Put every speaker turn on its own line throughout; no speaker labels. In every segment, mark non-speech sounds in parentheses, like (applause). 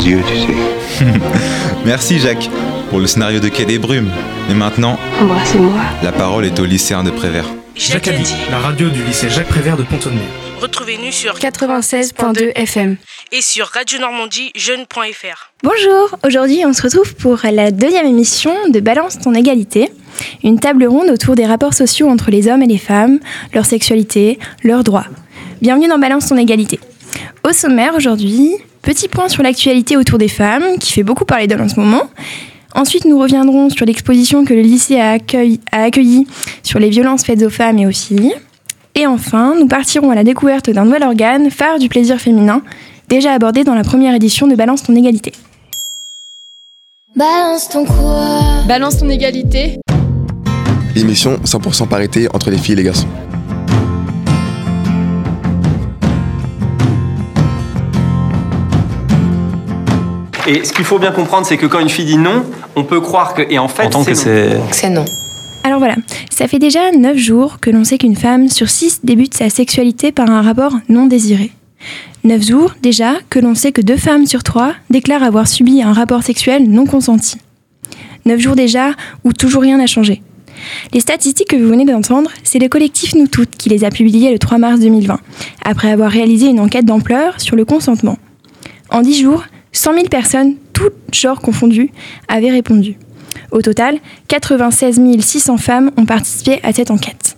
gros yeux, tu sais. (laughs)
Merci Jacques pour le scénario de Quai des Brumes. Et maintenant,
Embrassez-moi.
la parole est au lycéen de Prévert.
Jacques la radio du lycée Jacques Prévert de Pont-Audemer.
Retrouvez-nous sur
96.2 FM.
et sur Radio Normandie jeune.fr.
Bonjour, aujourd'hui on se retrouve pour la deuxième émission de Balance ton égalité, une table ronde autour des rapports sociaux entre les hommes et les femmes, leur sexualité, leurs droits. Bienvenue dans Balance ton égalité. Au sommaire aujourd'hui, petit point sur l'actualité autour des femmes, qui fait beaucoup parler d'elle en ce moment. Ensuite, nous reviendrons sur l'exposition que le lycée a, accueilli, a accueillie sur les violences faites aux femmes et aux filles. Et enfin, nous partirons à la découverte d'un nouvel organe, phare du plaisir féminin, déjà abordé dans la première édition de Balance ton égalité.
Balance ton quoi?
Balance ton égalité.
Émission 100% parité entre les filles et les garçons.
Et ce qu'il faut bien comprendre, c'est que quand une fille dit non, on peut croire que. Et en fait, c'est non.
c'est.
C'est non.
Alors voilà, ça fait déjà 9 jours que l'on sait qu'une femme sur 6 débute sa sexualité par un rapport non désiré. 9 jours déjà que l'on sait que 2 femmes sur 3 déclarent avoir subi un rapport sexuel non consenti. 9 jours déjà où toujours rien n'a changé. Les statistiques que vous venez d'entendre, c'est le collectif Nous Toutes qui les a publiées le 3 mars 2020, après avoir réalisé une enquête d'ampleur sur le consentement. En 10 jours, 100 000 personnes, toutes genres confondus, avaient répondu. Au total, 96 600 femmes ont participé à cette enquête.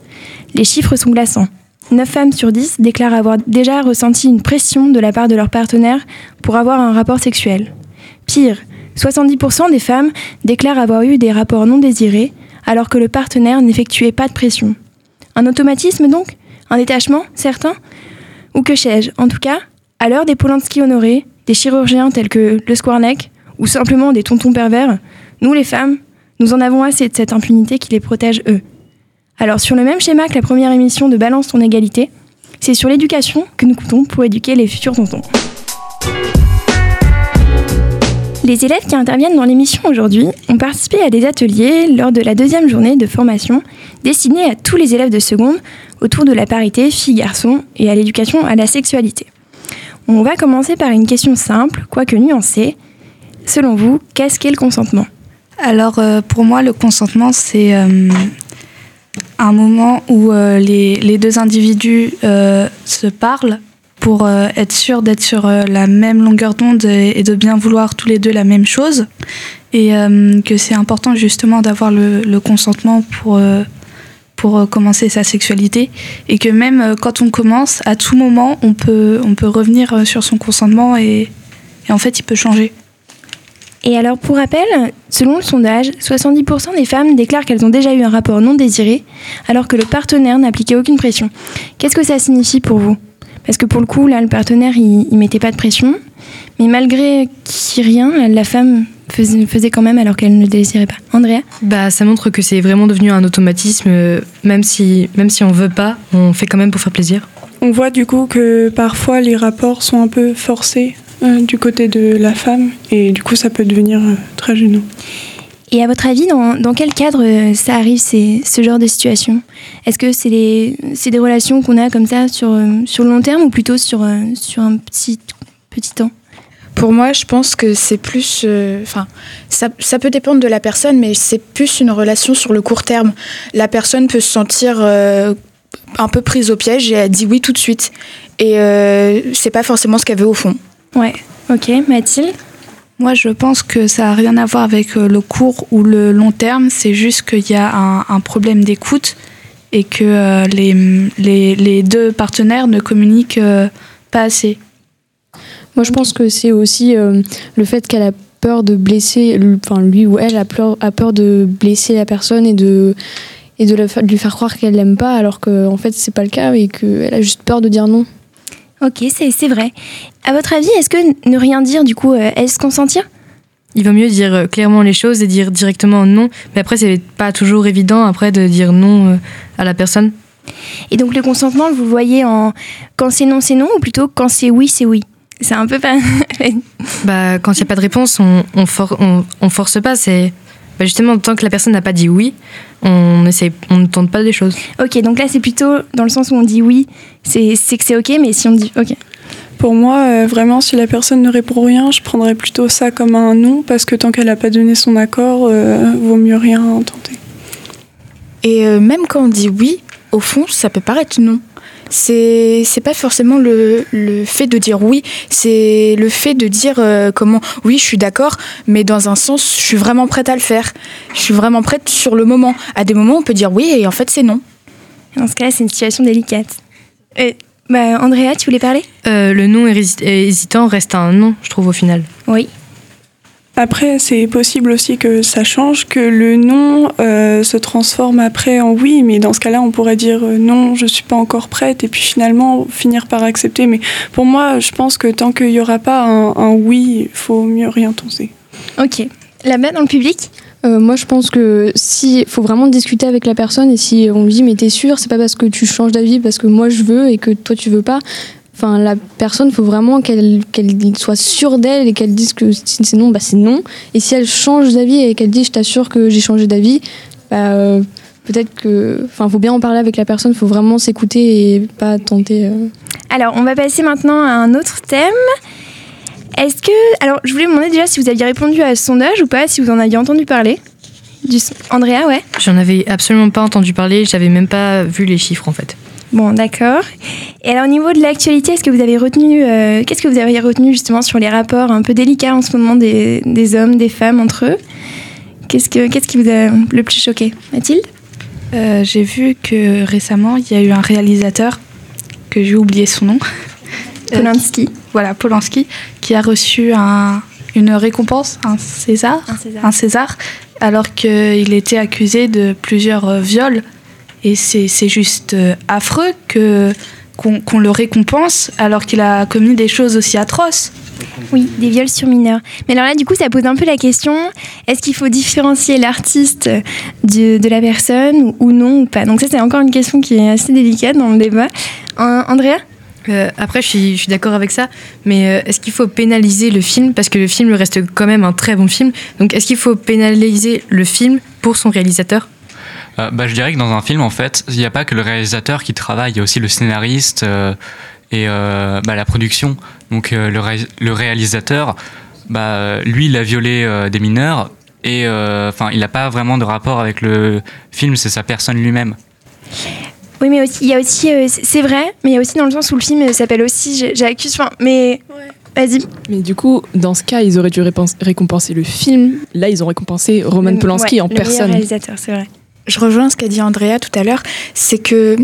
Les chiffres sont glaçants. 9 femmes sur 10 déclarent avoir déjà ressenti une pression de la part de leur partenaire pour avoir un rapport sexuel. Pire, 70% des femmes déclarent avoir eu des rapports non désirés alors que le partenaire n'effectuait pas de pression. Un automatisme donc? Un détachement Certains? Ou que sais-je? En tout cas, à l'heure des Polanski honorés, des chirurgiens tels que le Squarneck ou simplement des tontons pervers, nous les femmes, nous en avons assez de cette impunité qui les protège eux. Alors sur le même schéma que la première émission de Balance ton égalité, c'est sur l'éducation que nous comptons pour éduquer les futurs tontons. Les élèves qui interviennent dans l'émission aujourd'hui ont participé à des ateliers lors de la deuxième journée de formation destinée à tous les élèves de seconde autour de la parité filles-garçons et à l'éducation à la sexualité. On va commencer par une question simple, quoique nuancée. Selon vous, qu'est-ce qu'est le consentement?
Alors euh, pour moi, le consentement, c'est euh, un moment où euh, les, deux individus se parlent pour être sûr d'être sur la même longueur d'onde et, de bien vouloir tous les deux la même chose. Et que c'est important justement d'avoir le, consentement pour, pour euh, commencer sa sexualité. Et que même euh, quand on commence, à tout moment, on peut, on peut revenir euh, sur son consentement et, en fait, il peut changer.
Et alors, pour rappel, selon le sondage, 70% des femmes déclarent qu'elles ont déjà eu un rapport non désiré, alors que le partenaire n'appliquait aucune pression. Qu'est-ce que ça signifie pour vous? Parce que pour le coup, là, le partenaire, il, mettait pas de pression, mais malgré qu'il rien, la femme faisait, faisait quand même alors qu'elle ne le désirait pas. Andrea?
Bah, ça montre que c'est vraiment devenu un automatisme. euh, Même si, même si on veut pas, on fait quand même pour faire plaisir.
On voit du coup que parfois les rapports sont un peu forcés euh, du côté de la femme et du coup ça peut devenir euh, très gênant.
Et à votre avis, dans, dans quel cadre euh, ça arrive, ces- ce genre de situation? Est-ce que c'est des, c'est des relations qu'on a comme ça sur, sur le long terme ou plutôt sur, sur un petit, petit temps?
Pour moi, je pense que c'est plus. euh, Enfin, ça, ça peut dépendre de la personne, mais c'est plus une relation sur le court terme. La personne peut se sentir euh, un peu prise au piège et elle dit oui tout de suite. Et euh, c'est pas forcément ce qu'elle veut au fond.
Ouais, ok. Mathilde?
Moi, je pense que ça n'a rien à voir avec le court ou le long terme. C'est juste qu'il y a un, un problème d'écoute et que euh, les, les, les deux partenaires ne communiquent euh, pas assez.
Moi, je pense que c'est aussi euh, le fait qu'elle a peur de blesser, enfin lui ou elle a peur, a peur de blesser la personne et de et de, la fa- de lui faire croire qu'elle l'aime pas, alors qu'en en fait c'est pas le cas et qu'elle a juste peur de dire non.
Ok, c'est c'est vrai. À votre avis, est-ce que ne rien dire, du coup, euh, est-ce consentir?
Il vaut mieux dire euh, clairement les choses et dire directement non. Mais après, c'est pas toujours évident après de dire non à la personne.
Et donc le consentement, vous le voyez en quand c'est non, c'est non, ou plutôt quand c'est oui, c'est oui? C'est un peu pas. (laughs)
Bah, quand il n'y a pas de réponse, on, on, for- on, on force pas. C'est bah, justement tant que la personne n'a pas dit oui, on essaie, on ne tente pas des choses.
ok, donc là c'est plutôt dans le sens où on dit oui, c'est c'est que c'est ok, mais si on dit ok.
Pour moi, euh, vraiment, si la personne ne répond rien, je prendrais plutôt ça comme un non, parce que tant qu'elle n'a pas donné son accord, euh, vaut mieux rien tenter.
Et euh, même quand on dit oui, au fond, ça peut paraître non. C'est c'est pas forcément le, le fait de dire oui, c'est le fait de dire euh, comment oui, je suis d'accord, mais dans un sens, je suis vraiment prête à le faire. Je suis vraiment prête sur le moment. À des moments, on peut dire oui et en fait, c'est non.
Dans ce cas-là, c'est une situation délicate. Euh, bah, Andrea, tu voulais parler?
Euh, le non hési- hésitant reste un non, je trouve, au final.
Oui.
Après, c'est possible aussi que ça change, que le non euh, se transforme après en oui, mais dans ce cas-là, on pourrait dire euh, non, je suis pas encore prête, et puis finalement finir par accepter. Mais pour moi, je pense que tant qu'il n'y aura pas un, un oui, il faut mieux rien tenter.
Ok. Là-bas, dans le public
Euh, moi, je pense que si faut vraiment discuter avec la personne et si on lui dit mais t'es sûr, c'est pas parce que tu changes d'avis parce que moi je veux et que toi tu veux pas. Enfin, la personne, faut vraiment qu'elle qu'elle soit sûre d'elle et qu'elle dise que si c'est non, bah c'est non. Et si elle change d'avis et qu'elle dit je t'assure que j'ai changé d'avis, bah euh, peut-être que, enfin, faut bien en parler avec la personne. Faut vraiment s'écouter et pas tenter. euh.
Alors, on va passer maintenant à un autre thème. Est-ce que. Alors, je voulais vous demander déjà si vous aviez répondu à ce sondage ou pas, si vous en aviez entendu parler. Du... Andrea, ouais
J'en avais absolument pas entendu parler, j'avais même pas vu les chiffres en fait.
Bon, d'accord. Et alors, au niveau de l'actualité, est-ce que vous avez retenu. euh, Qu'est-ce que vous avez retenu justement sur les rapports un peu délicats en ce moment des, des hommes, des femmes entre eux? Qu'est-ce que- qu'est-ce qui vous a le plus choqué? Mathilde?
Euh, J'ai vu que récemment, il y a eu un réalisateur, que j'ai oublié son nom.
Polanski.
voilà, Polanski, qui a reçu un- une récompense, un César,
Un César.
alors qu'il était accusé de plusieurs euh, viols. Et c'est c'est juste euh, affreux que qu'on qu'on le récompense alors qu'il a commis des choses aussi atroces.
Oui, des viols sur mineurs. Mais alors là, du coup, ça pose un peu la question est-ce qu'il faut différencier l'artiste de, de la personne ou, ou non ou pas? Donc, ça, c'est encore une question qui est assez délicate dans le débat. An- Andrea?
Euh, après, je suis, je suis d'accord avec ça, mais euh, est-ce qu'il faut pénaliser le film? Parce que le film reste quand même un très bon film. Donc, est-ce qu'il faut pénaliser le film pour son réalisateur?
Euh, bah, je dirais que dans un film, en fait, il n'y a pas que le réalisateur qui travaille, il y a aussi le scénariste euh, et euh, bah, la production. Donc euh, le, ré- le réalisateur, bah, lui, il a violé euh, des mineurs et euh, enfin, il n'a pas vraiment de rapport avec le film, c'est sa personne lui-même.
Oui, mais aussi, il y a aussi, euh, c'est vrai, mais il y a aussi dans le sens où le film s'appelle aussi J'accuse. Enfin, mais. Vas-y.
Mais du coup, dans ce cas, ils auraient dû récompenser le film. Là, ils ont récompensé Roman Polanski
Ouais,
en
le meilleur
personne.
réalisateur, c'est vrai.
Je rejoins ce qu'a dit Andrea tout à l'heure, c'est que,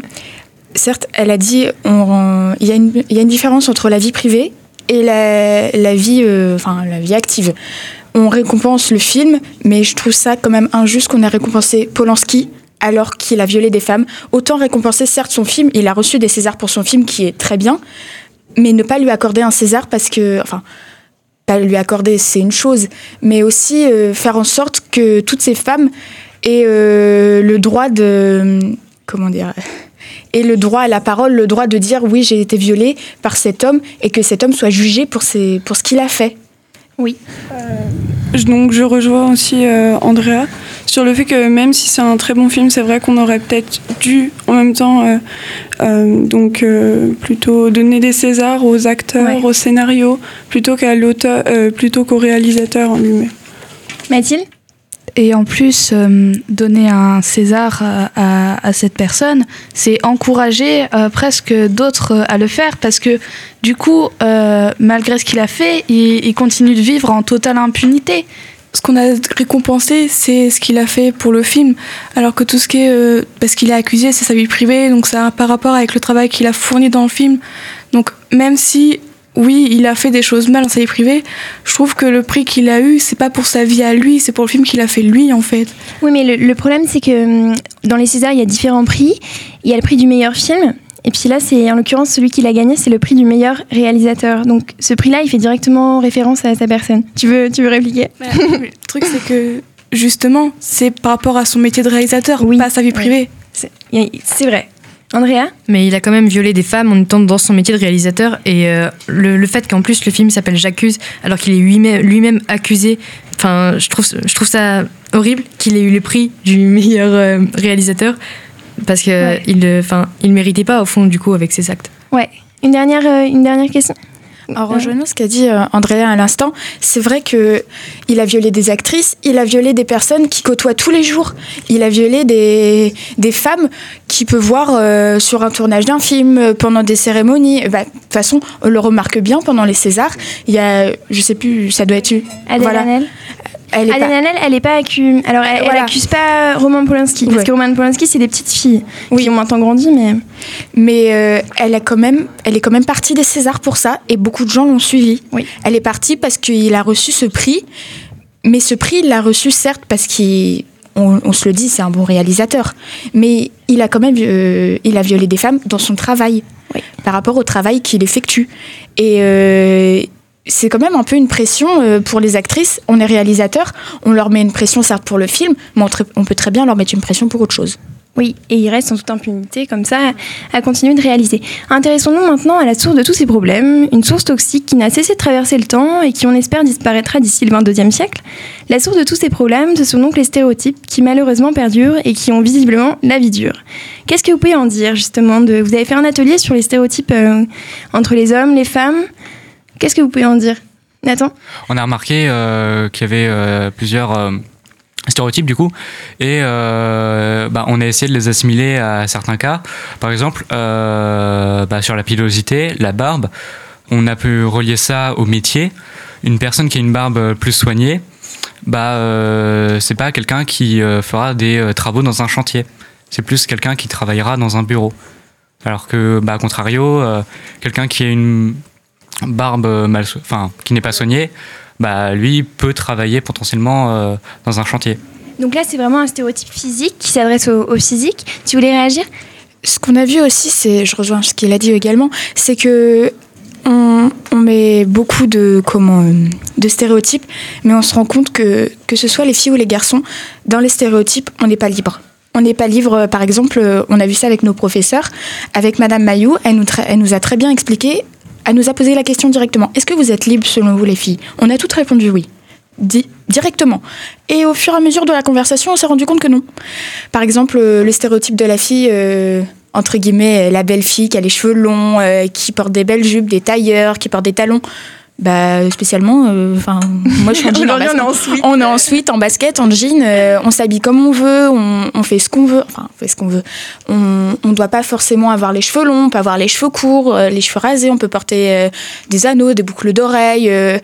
certes, elle a dit il y, a une- différence entre la vie privée et la, la vie, euh, enfin, la vie active. On récompense le film, mais je trouve ça quand même injuste qu'on ait récompensé Polanski alors qu'il a violé des femmes. Autant récompenser, certes, son film, il a reçu des Césars pour son film qui est très bien, mais ne pas lui accorder un César parce que, enfin, pas lui accorder, c'est une chose, mais aussi euh, faire en sorte que toutes ces femmes aient euh, le droit de. Comment dire et le droit à la parole, le droit de dire oui, j'ai été violée par cet homme et que cet homme soit jugé pour, ses, pour ce qu'il a fait.
Oui.
Je- Donc je rejoins aussi euh, Andrea sur le fait que même si c'est un très bon film, c'est vrai qu'on aurait peut-être dû en même temps euh, euh, donc euh, plutôt donner des Césars aux acteurs, au scénario, plutôt qu'à l'auteur, euh, plutôt qu'au réalisateur en lui-même.
Mathilde?
Et en plus, euh, donner un César à, cette personne, c'est encourager euh, presque d'autres euh, à le faire parce que du coup, malgré ce qu'il a fait, il, continue de vivre en totale impunité.
Ce qu'on a récompensé, c'est ce qu'il a fait pour le film, alors que tout ce qui est parce qu'il est accusé, c'est sa vie privée, donc ça a par rapport avec le travail qu'il a fourni dans le film. Donc même si oui, il a fait des choses mal dans sa vie privée, je trouve que le prix qu'il a eu, c'est pas pour sa vie à lui, c'est pour le film qu'il a fait lui en fait.
Oui, mais le, le problème, c'est que hum, dans les Césars, il y a différents prix. Il y a le prix du meilleur film. Et puis là, c'est en l'occurrence celui qui l'a gagné, c'est le prix du meilleur réalisateur. Donc ce prix-là, il fait directement référence à sa personne. Tu veux, tu veux répliquer?
Le truc, c'est que justement, c'est par rapport à son métier de réalisateur, pas à sa vie privée.
C'est vrai. Andrea
Mais il a quand même violé des femmes en étant dans son métier de réalisateur. Et euh, le, le fait qu'en plus le film s'appelle J'accuse, alors qu'il est lui-même lui-même accusé, enfin, je trouve, je trouve ça horrible qu'il ait eu le prix du meilleur euh, réalisateur. Parce que il, euh, il méritait pas, au fond, du coup, avec ses actes.
Ouais. Une dernière, euh, une dernière question?
En rejoignant ce qu'a dit euh, Andrea à l'instant, c'est vrai que il a violé des actrices, il a violé des personnes qui côtoient tous les jours, il a violé des, des femmes qui peut voir euh, sur un tournage d'un film, euh, pendant des cérémonies. Bah, De toute façon, on le remarque bien pendant les Césars. Il y a, je sais plus, ça doit être
Adèle Haenel
Elle est pas-
elle est pas. Alors, elle, accuse pas Roman Polanski. Parce que Roman Polanski, c'est des petites filles qui ont maintenant grandi, mais.
Mais euh, elle, a quand même, elle est quand même partie des Césars pour ça et beaucoup de gens l'ont suivi. Elle est partie parce qu'il a reçu ce prix, mais ce prix, il l'a reçu certes parce qu'il. On, on se le dit, c'est un bon réalisateur. Mais il a quand même euh, il a violé des femmes dans son travail, par rapport au travail qu'il effectue. Et euh, c'est quand même un peu une pression euh, pour les actrices. On est réalisateur, on leur met une pression certes pour le film, mais on, peut très bien leur mettre une pression pour autre chose.
Oui, et il reste en toute impunité, comme ça, à continuer de réaliser. Intéressons-nous maintenant à la source de tous ces problèmes, une source toxique qui n'a cessé de traverser le temps et qui, on espère, disparaîtra d'ici le 22e siècle. La source de tous ces problèmes, ce sont donc les stéréotypes qui malheureusement perdurent et qui ont visiblement la vie dure. Qu'est-ce que vous pouvez en dire, justement. Vous avez fait un atelier sur les stéréotypes euh, entre les hommes, les femmes? Qu'est-ce que vous pouvez en dire Nathan?
On a remarqué euh, qu'il y avait euh, plusieurs euh, stéréotypes du coup, et bah, on a essayé de les assimiler à certains cas. Par exemple, bah, sur la pilosité, la barbe, on a pu relier ça au métier. Une personne qui a une barbe plus soignée, bah, c'est pas quelqu'un qui fera des travaux dans un chantier. C'est plus quelqu'un qui travaillera dans un bureau. Alors que, bah, à contrario, quelqu'un qui a une barbe mal, so- enfin, qui n'est pas soignée, bah, lui peut travailler potentiellement euh, dans un chantier.
Donc là, c'est vraiment un stéréotype physique qui s'adresse au, au physique. Tu voulais réagir?
Ce qu'on a vu aussi, c'est, je rejoins ce qu'il a dit également, c'est que on, on met beaucoup de comment euh, de stéréotypes, mais on se rend compte que que ce soit les filles ou les garçons, dans les stéréotypes, on n'est pas libre. On n'est pas libre, euh, par exemple, on a vu ça avec nos professeurs, avec Madame Mayou, elle nous, elle nous a très bien expliqué, elle nous a posé la question directement. Est-ce que vous êtes libre selon vous les filles? On a toutes répondu oui. Directement. Et au fur et à mesure de la conversation, on s'est rendu compte que non. Par exemple, euh, le stéréotype de la fille, euh, entre guillemets, euh, la belle fille qui a les cheveux longs, qui porte des belles jupes, des tailleurs, qui porte des talons. Bah, spécialement, euh, enfin, moi je suis en (laughs) jean. en
on est en
basket.
sweat.
On est en basket, en jean, euh, on s'habille comme on veut, on, on fait ce qu'on veut. Enfin, on fait ce qu'on veut. On ne doit pas forcément avoir les cheveux longs, on peut avoir les cheveux courts, euh, les cheveux rasés, on peut porter euh, des anneaux, des boucles d'oreilles. euh,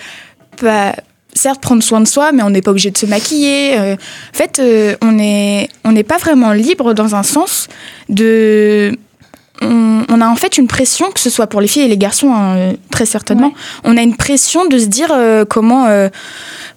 pas- certes prendre soin de soi, mais on n'est pas obligé de se maquiller. euh. en fait, euh, on n'est on n'est pas vraiment libre dans un sens de. On, on a en fait une pression, que ce soit pour les filles et les garçons, hein, euh, très certainement. On a une pression de se dire euh, comment. euh,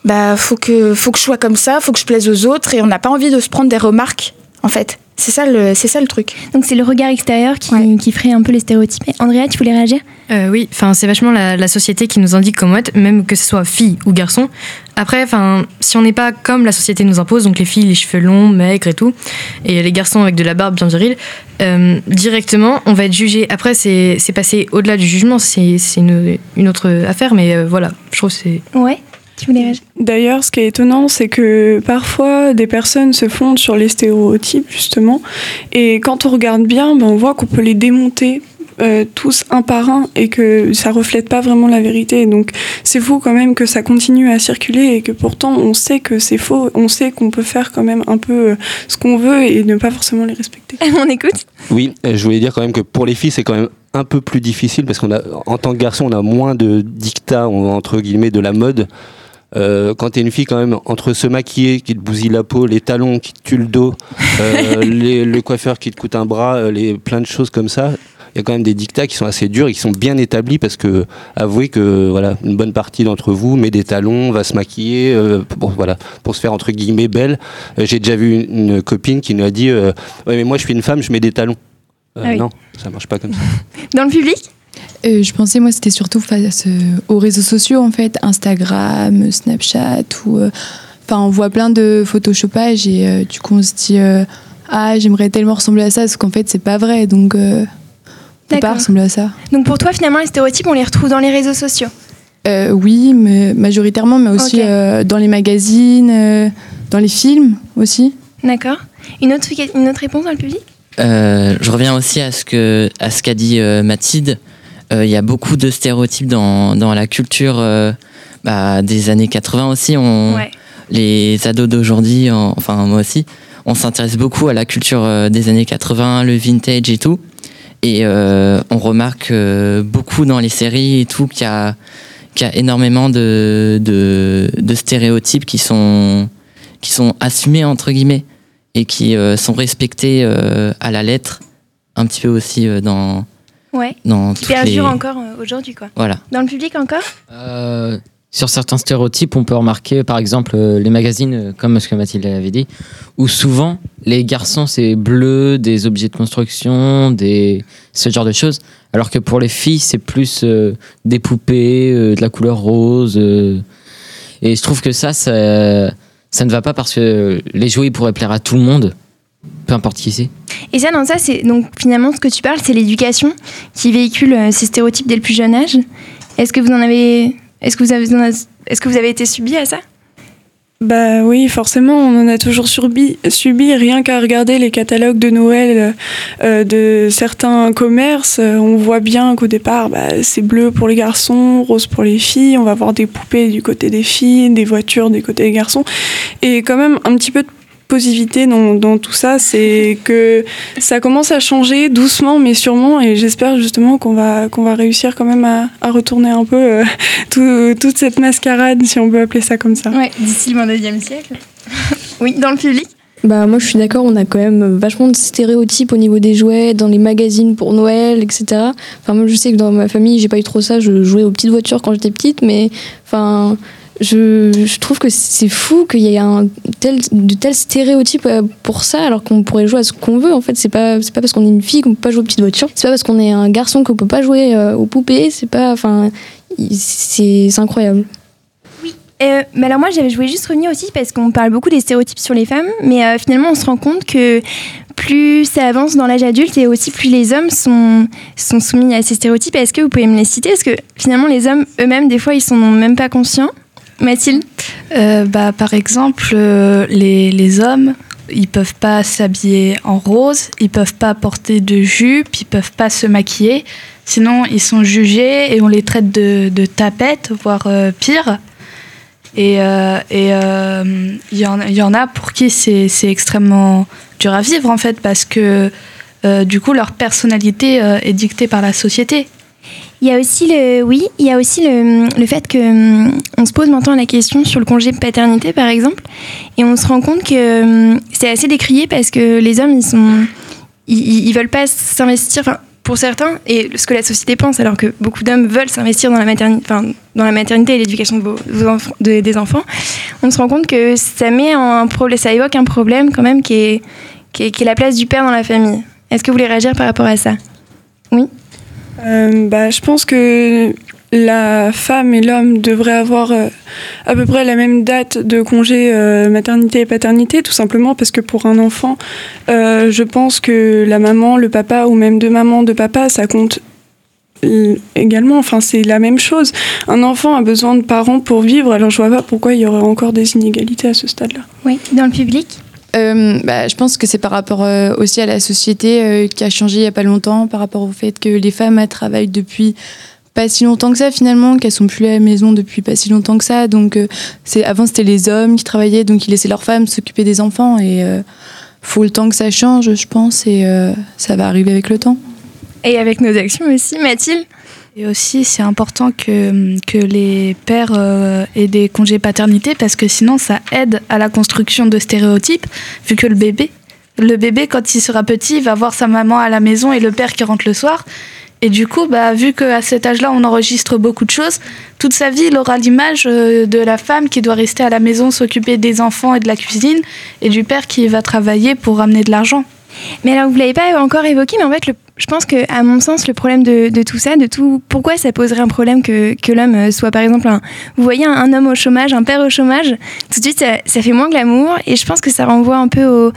bah, faut que, faut que je sois comme ça, faut que je plaise aux autres, et on n'a pas envie de se prendre des remarques, en fait. C'est ça le, c'est ça le truc.
Donc c'est le regard extérieur qui, qui ferait un peu les stéréotypes. Et Andrea, tu voulais réagir?
Euh, oui, enfin c'est vachement la, la société qui nous indique comment être, même que ce soit fille ou garçon. Après, enfin, si on n'est pas comme la société nous impose, donc les filles les cheveux longs, maigres et tout, et les garçons avec de la barbe bien virile, euh, directement on va être jugé. Après, c'est c'est passé au-delà du jugement, c'est c'est une, une autre affaire, mais euh, voilà, je trouve que c'est.
Ouais. Tu voulais réagir
D'ailleurs, ce qui est étonnant, c'est que parfois des personnes se fondent sur les stéréotypes, justement. Et quand on regarde bien, ben, on voit qu'on peut les démonter euh, tous un par un et que ça reflète pas vraiment la vérité. Donc c'est fou quand même que ça continue à circuler et que pourtant on sait que c'est faux. On sait qu'on peut faire quand même un peu euh, ce qu'on veut et ne pas forcément les respecter. (laughs)
on écoute
Oui, euh, je voulais dire quand même que pour les filles, c'est quand même un peu plus difficile parce qu'on a, en tant que garçon, on a moins de dictats entre guillemets de la mode. Euh, quand t'es une fille quand même entre se maquiller qui te bousille la peau, les talons qui te tuent le dos, (laughs) euh, les- le coiffeur qui te coûte un bras, euh, les plein de choses comme ça. Il y a quand même des dictats qui sont assez durs et qui sont bien établis parce que avouez que voilà une bonne partie d'entre vous met des talons, va se maquiller euh, pour voilà pour se faire entre guillemets belle. Euh, J'ai déjà vu une, une copine qui nous a dit ouais mais moi je suis une femme, je mets des talons.
Ah oui.
Non, ça marche pas comme ça. (laughs)
Dans le public?
Euh, je pensais, moi, c'était surtout face euh, aux réseaux sociaux, en fait, Instagram, Snapchat, ou. euh, Enfin, on voit plein de photoshoppages et euh, du coup, on se dit euh, Ah, j'aimerais tellement ressembler à ça, parce qu'en fait, c'est pas vrai, donc. Euh, on peut pas ressembler à ça.
Donc pour toi, finalement, les stéréotypes, on les retrouve dans les réseaux sociaux?
Euh, oui, mais majoritairement, mais aussi euh, dans les magazines, euh, dans les films aussi.
D'accord. Une autre, une autre réponse dans le public?
Euh, je reviens aussi à ce que à ce qu'a dit euh, Mathilde. Euh, Il y a beaucoup de stéréotypes dans, dans la culture euh, bah, des années 80 aussi. On,
Ouais.
Les ados d'aujourd'hui, en- enfin moi aussi, on s'intéresse beaucoup à la culture euh, des années 80, le vintage et tout. Et euh, on remarque euh, beaucoup dans les séries et tout qu'il y a, qu'il y a énormément de, de, de stéréotypes qui sont, qui sont assumés entre guillemets et qui euh, sont respectés à la lettre, un petit peu aussi dans,
Ouais.
dans
Qui
les...
perdure encore euh, aujourd'hui, quoi.
Voilà.
Dans le public encore
Euh, sur certains stéréotypes, on peut remarquer par exemple euh, les magazines, comme ce que Mathilde avait dit, où souvent les garçons c'est bleu, des objets de construction, des ce genre de choses, alors que pour les filles c'est plus euh, des poupées, euh, de la couleur rose. euh, et je trouve que ça, ça, ça ne va pas parce que les jouets pourraient plaire à tout le monde, peu importe qui c'est.
Et ça, non, ça, c'est donc finalement ce que tu parles, c'est l'éducation qui véhicule euh, ces stéréotypes dès le plus jeune âge. Est-ce que vous en avez, est-ce que vous avez, est-ce que vous avez été subi à ça?
Bah oui, forcément, on en a toujours subi, subi rien qu'à regarder les catalogues de Noël euh, de certains commerces. euh, on voit bien qu'au départ, bah, c'est bleu pour les garçons, rose pour les filles. On va voir des poupées du côté des filles, des voitures du côté des garçons. Et quand même, un petit peu de positivité dans, dans tout ça, c'est que ça commence à changer doucement mais sûrement et j'espère justement qu'on va, qu'on va réussir quand même à, à retourner un peu euh, (laughs) tout- toute cette mascarade, si on peut appeler ça comme ça.
Ouais, d'ici le 22e siècle. (laughs) oui, dans le public
Bah moi je suis d'accord, on a quand même vachement de stéréotypes au niveau des jouets, dans les magazines pour Noël, etc. Enfin moi je sais que dans ma famille j'ai pas eu trop ça, je jouais aux petites voitures quand j'étais petite, mais enfin je, trouve que c'est fou qu'il y ait de tels stéréotypes euh, pour ça alors qu'on pourrait jouer à ce qu'on veut en fait. C'est pas c'est pas parce qu'on est une fille qu'on peut pas jouer aux petites voitures c'est pas parce qu'on est un garçon qu'on peut pas jouer euh, aux poupées. C'est pas enfin c'est incroyable.
Euh, mais alors moi, j'avais- voulais juste revenir aussi parce qu'on parle beaucoup des stéréotypes sur les femmes, mais finalement, on se rend compte que plus ça avance dans l'âge adulte et aussi plus les hommes sont, sont soumis à ces stéréotypes. Est-ce que vous pouvez me les citer? Parce que finalement, les hommes eux-mêmes, des fois, ils sont même pas conscients. Mathilde
Euh, bah, Par exemple, euh, les, les hommes, ils peuvent pas s'habiller en rose, ils peuvent pas porter de jupe, ils peuvent pas se maquiller. Sinon, ils sont jugés et on les traite de, de tapettes, voire euh, pire. Et il y, en, a pour qui c'est extrêmement dur à vivre, en fait, parce que du coup, leur personnalité est dictée par la société.
Il y a aussi le, oui, il y a aussi le, le fait que hum, on se pose maintenant la question sur le congé paternité, par exemple, et on se rend compte que hum, c'est assez décrié parce que les hommes, ils sont, ils, veulent pas s'investir. Enfin, pour certains, et ce que la société pense, alors que beaucoup d'hommes veulent s'investir dans la maternité, enfin, dans la maternité et l'éducation des enfants, on se rend compte que ça met un ça évoque un problème quand même qui est, qui est la place du père dans la famille. Est-ce que vous voulez réagir par rapport à ça? Oui?
Euh, bah, je pense que la femme et l'homme devraient avoir euh, à peu près la même date de congé euh, maternité et paternité, tout simplement parce que pour un enfant, je pense que la maman, le papa ou même deux mamans, deux papas, ça compte également. Enfin, c'est la même chose. Un enfant a besoin de parents pour vivre, alors je vois pas pourquoi il y aurait encore des inégalités à ce stade-là.
Oui, dans le public?
Euh, bah, je pense que c'est par rapport euh, aussi à la société euh, qui a changé il n'y a pas longtemps, par rapport au fait que les femmes travaillent depuis pas si longtemps que ça finalement, qu'elles sont plus à la maison depuis pas si longtemps que ça. Donc c'est avant c'était les hommes qui travaillaient, donc ils laissaient leurs femmes s'occuper des enfants et faut le temps que ça change, je pense, et ça va arriver avec le temps.
Et avec nos actions aussi, Mathilde?
Et aussi, c'est important que, les pères euh, aient des congés paternité parce que sinon, ça aide à la construction de stéréotypes, vu que le bébé, le bébé, quand il sera petit, va voir sa maman à la maison et le père qui rentre le soir. Et du coup, bah, vu qu'à cet âge-là, on enregistre beaucoup de choses, toute sa vie, il aura l'image euh, de la femme qui doit rester à la maison, s'occuper des enfants et de la cuisine, et du père qui va travailler pour ramener de l'argent.
Mais alors, vous l'avez pas encore évoqué, mais en fait, je pense que, à mon sens, le problème de, tout ça, de tout, pourquoi ça poserait un problème que, l'homme euh, soit, par exemple, un, vous voyez, un, homme au chômage, un père au chômage, tout de suite, ça, fait moins glamour, et je pense que ça renvoie un peu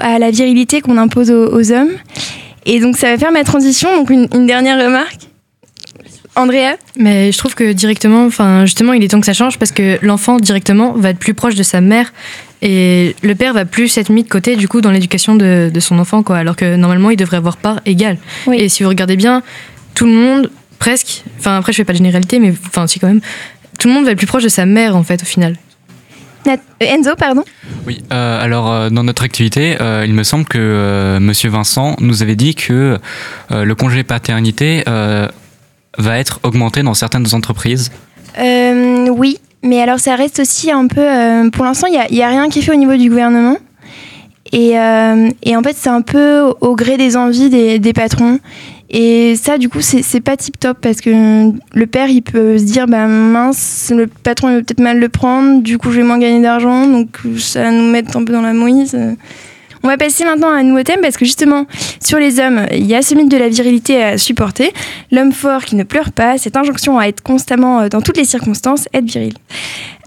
à la virilité qu'on impose aux, hommes. Et donc, ça va faire ma transition. Donc, une dernière remarque. Andrea
Mais je trouve que directement, enfin justement, il est temps que ça change parce que l'enfant directement va être plus proche de sa mère et le père va plus être mis de côté du coup dans l'éducation de, de son enfant quoi. Alors que normalement, il devrait avoir part égale. Et si vous regardez bien, tout le monde presque. Enfin, après, je fais pas de généralité, mais enfin, si quand même. Tout le monde va être plus proche de sa mère, en fait, au final.
Euh, Enzo, pardon
Oui, euh, alors euh, dans notre activité, euh, il me semble que euh, Monsieur Vincent nous avait dit que euh, le congé paternité euh, va être augmenté dans certaines entreprises.
Euh, oui, mais alors ça reste aussi un peu. euh, pour l'instant, il n'y a, rien qui est fait au niveau du gouvernement. Et, euh, en fait, c'est un peu au, gré des envies des, patrons. Et ça, du coup, c'est pas tip top parce que le père, il peut se dire bah mince, le patron, il va peut-être mal le prendre, du coup, je vais moins gagner d'argent, donc ça va nous mettre un peu dans la mouise. On va passer maintenant à un nouveau thème parce que justement, sur les hommes, il y a ce mythe de la virilité à supporter. L'homme fort qui ne pleure pas, cette injonction à être constamment, euh, dans toutes les circonstances, être viril.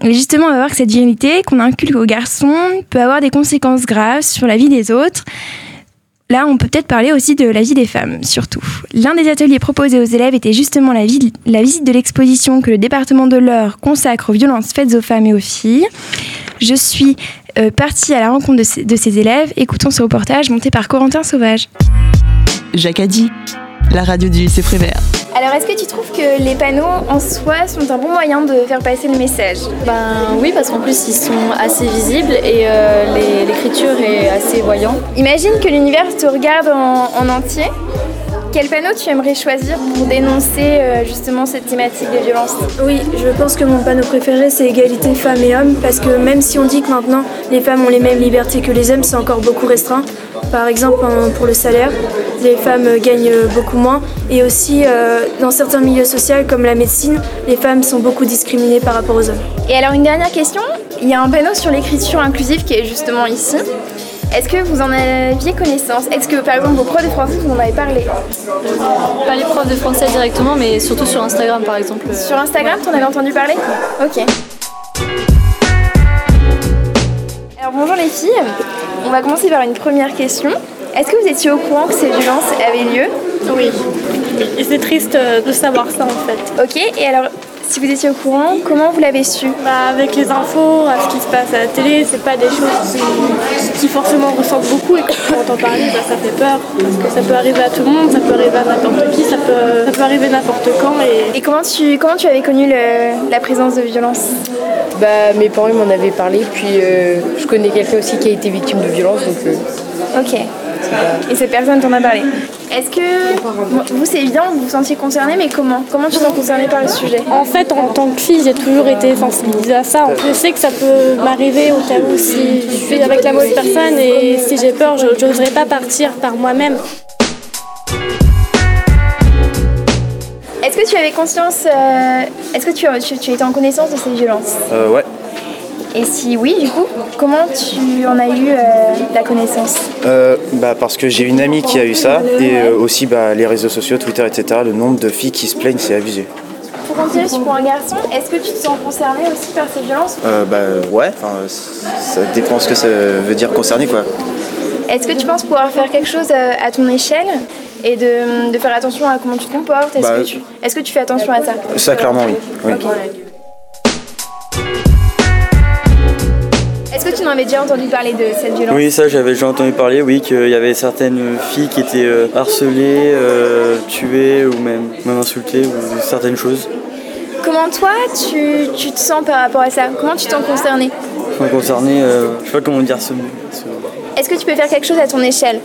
Et justement, on va voir que cette virilité qu'on inculque aux garçons peut avoir des conséquences graves sur la vie des autres. Là, on peut peut-être parler aussi de la vie des femmes, surtout. L'un des ateliers proposés aux élèves était justement la visite de l'exposition que le département de l'Eure consacre aux violences faites aux femmes et aux filles. Je suis euh, partie à la rencontre de ces élèves. Écoutons ce reportage monté par Corentin Sauvage.
Jacques a dit, la radio du lycée Prévert.
Alors, est-ce que tu trouves que les panneaux en soi sont un bon moyen de faire passer le message?
Ben oui, parce qu'en plus ils sont assez visibles et euh, l'écriture est assez voyante.
Imagine que l'univers te regarde en, en entier. Quel panneau tu aimerais choisir pour dénoncer euh, justement cette thématique des violences?
Oui, je pense que mon panneau préféré c'est égalité femmes et hommes parce que même si on dit que maintenant les femmes ont les mêmes libertés que les hommes, c'est encore beaucoup restreint. Par exemple, pour le salaire, les femmes gagnent beaucoup moins et aussi euh, dans certains milieux sociaux comme la médecine, les femmes sont beaucoup discriminées par rapport aux hommes.
Et alors, une dernière question. Il y a un panneau sur l'écriture inclusive qui est justement ici. Est-ce que vous en aviez connaissance? Est-ce que par exemple vos profs de français vous en avez parlé?
Pas les profs de français directement, mais surtout sur Instagram par exemple.
Sur Instagram, t'en avais entendu parler? Ok. Alors bonjour les filles, on va commencer par une première question. Est-ce que vous étiez au courant que ces violences avaient lieu?
Oui. Et c'est triste euh, de savoir ça en fait.
Ok, et alors si vous étiez au courant, comment vous l'avez su?
Bah, avec les infos, à ce qui se passe à la télé, c'est pas des choses qui, forcément ressentent beaucoup et quand on entend parler, bah, ça fait peur. Parce que ça peut arriver à tout le monde, ça peut arriver à n'importe qui, ça peut, ça peut arriver n'importe quand. Et,
Et comment tu, comment tu avais connu le- la présence de violences
Bah, mes parents ils m'en avaient parlé, puis euh, je connais quelqu'un aussi qui a été victime de violence, donc euh,
Ok. Et cette personne t'en a parlé Est-ce que bon, vous c'est évident, vous vous sentiez concerné, mais comment Comment tu te sens concerné par le sujet?
En fait, en tant que fille, j'ai toujours été sensibilisée à ça. Je sais que ça peut m'arriver au cas où si je suis avec la mauvaise personne et si j'ai peur, je n'oserais pas partir par moi-même.
Est-ce que tu avais conscience, euh, est-ce que tu, tu, tu étais en connaissance de ces violences?
Euh, ouais.
Et si oui, du coup, comment tu en as eu euh, la connaissance
Euh, bah, parce que j'ai une amie qui a eu ça, et euh, aussi bah, les réseaux sociaux, Twitter, etc. Le nombre de filles qui se plaignent, c'est abusé.
Pour continuer sur un garçon, est-ce que tu te sens concerné aussi par ces violences
bah, ouais, ça dépend ce que ça veut dire concerné, quoi.
Est-ce que tu penses pouvoir faire quelque chose à ton échelle et de, de faire attention à comment tu te comportes? Est-ce
Bah,
que, tu, est-ce que tu fais attention à ça?
Ça, clairement, oui.
En avais déjà entendu parler de cette violence
Oui, ça j'avais déjà entendu parler, oui, qu'il y avait certaines filles qui étaient euh, harcelées, euh, tuées ou même, même insultées ou certaines choses.
Comment toi, tu, tu te sens par rapport à ça? Comment tu te sens concerné
Qui sont concernées, euh, je sais pas comment dire ce mot. ce-
Est-ce que tu peux faire quelque chose à ton échelle?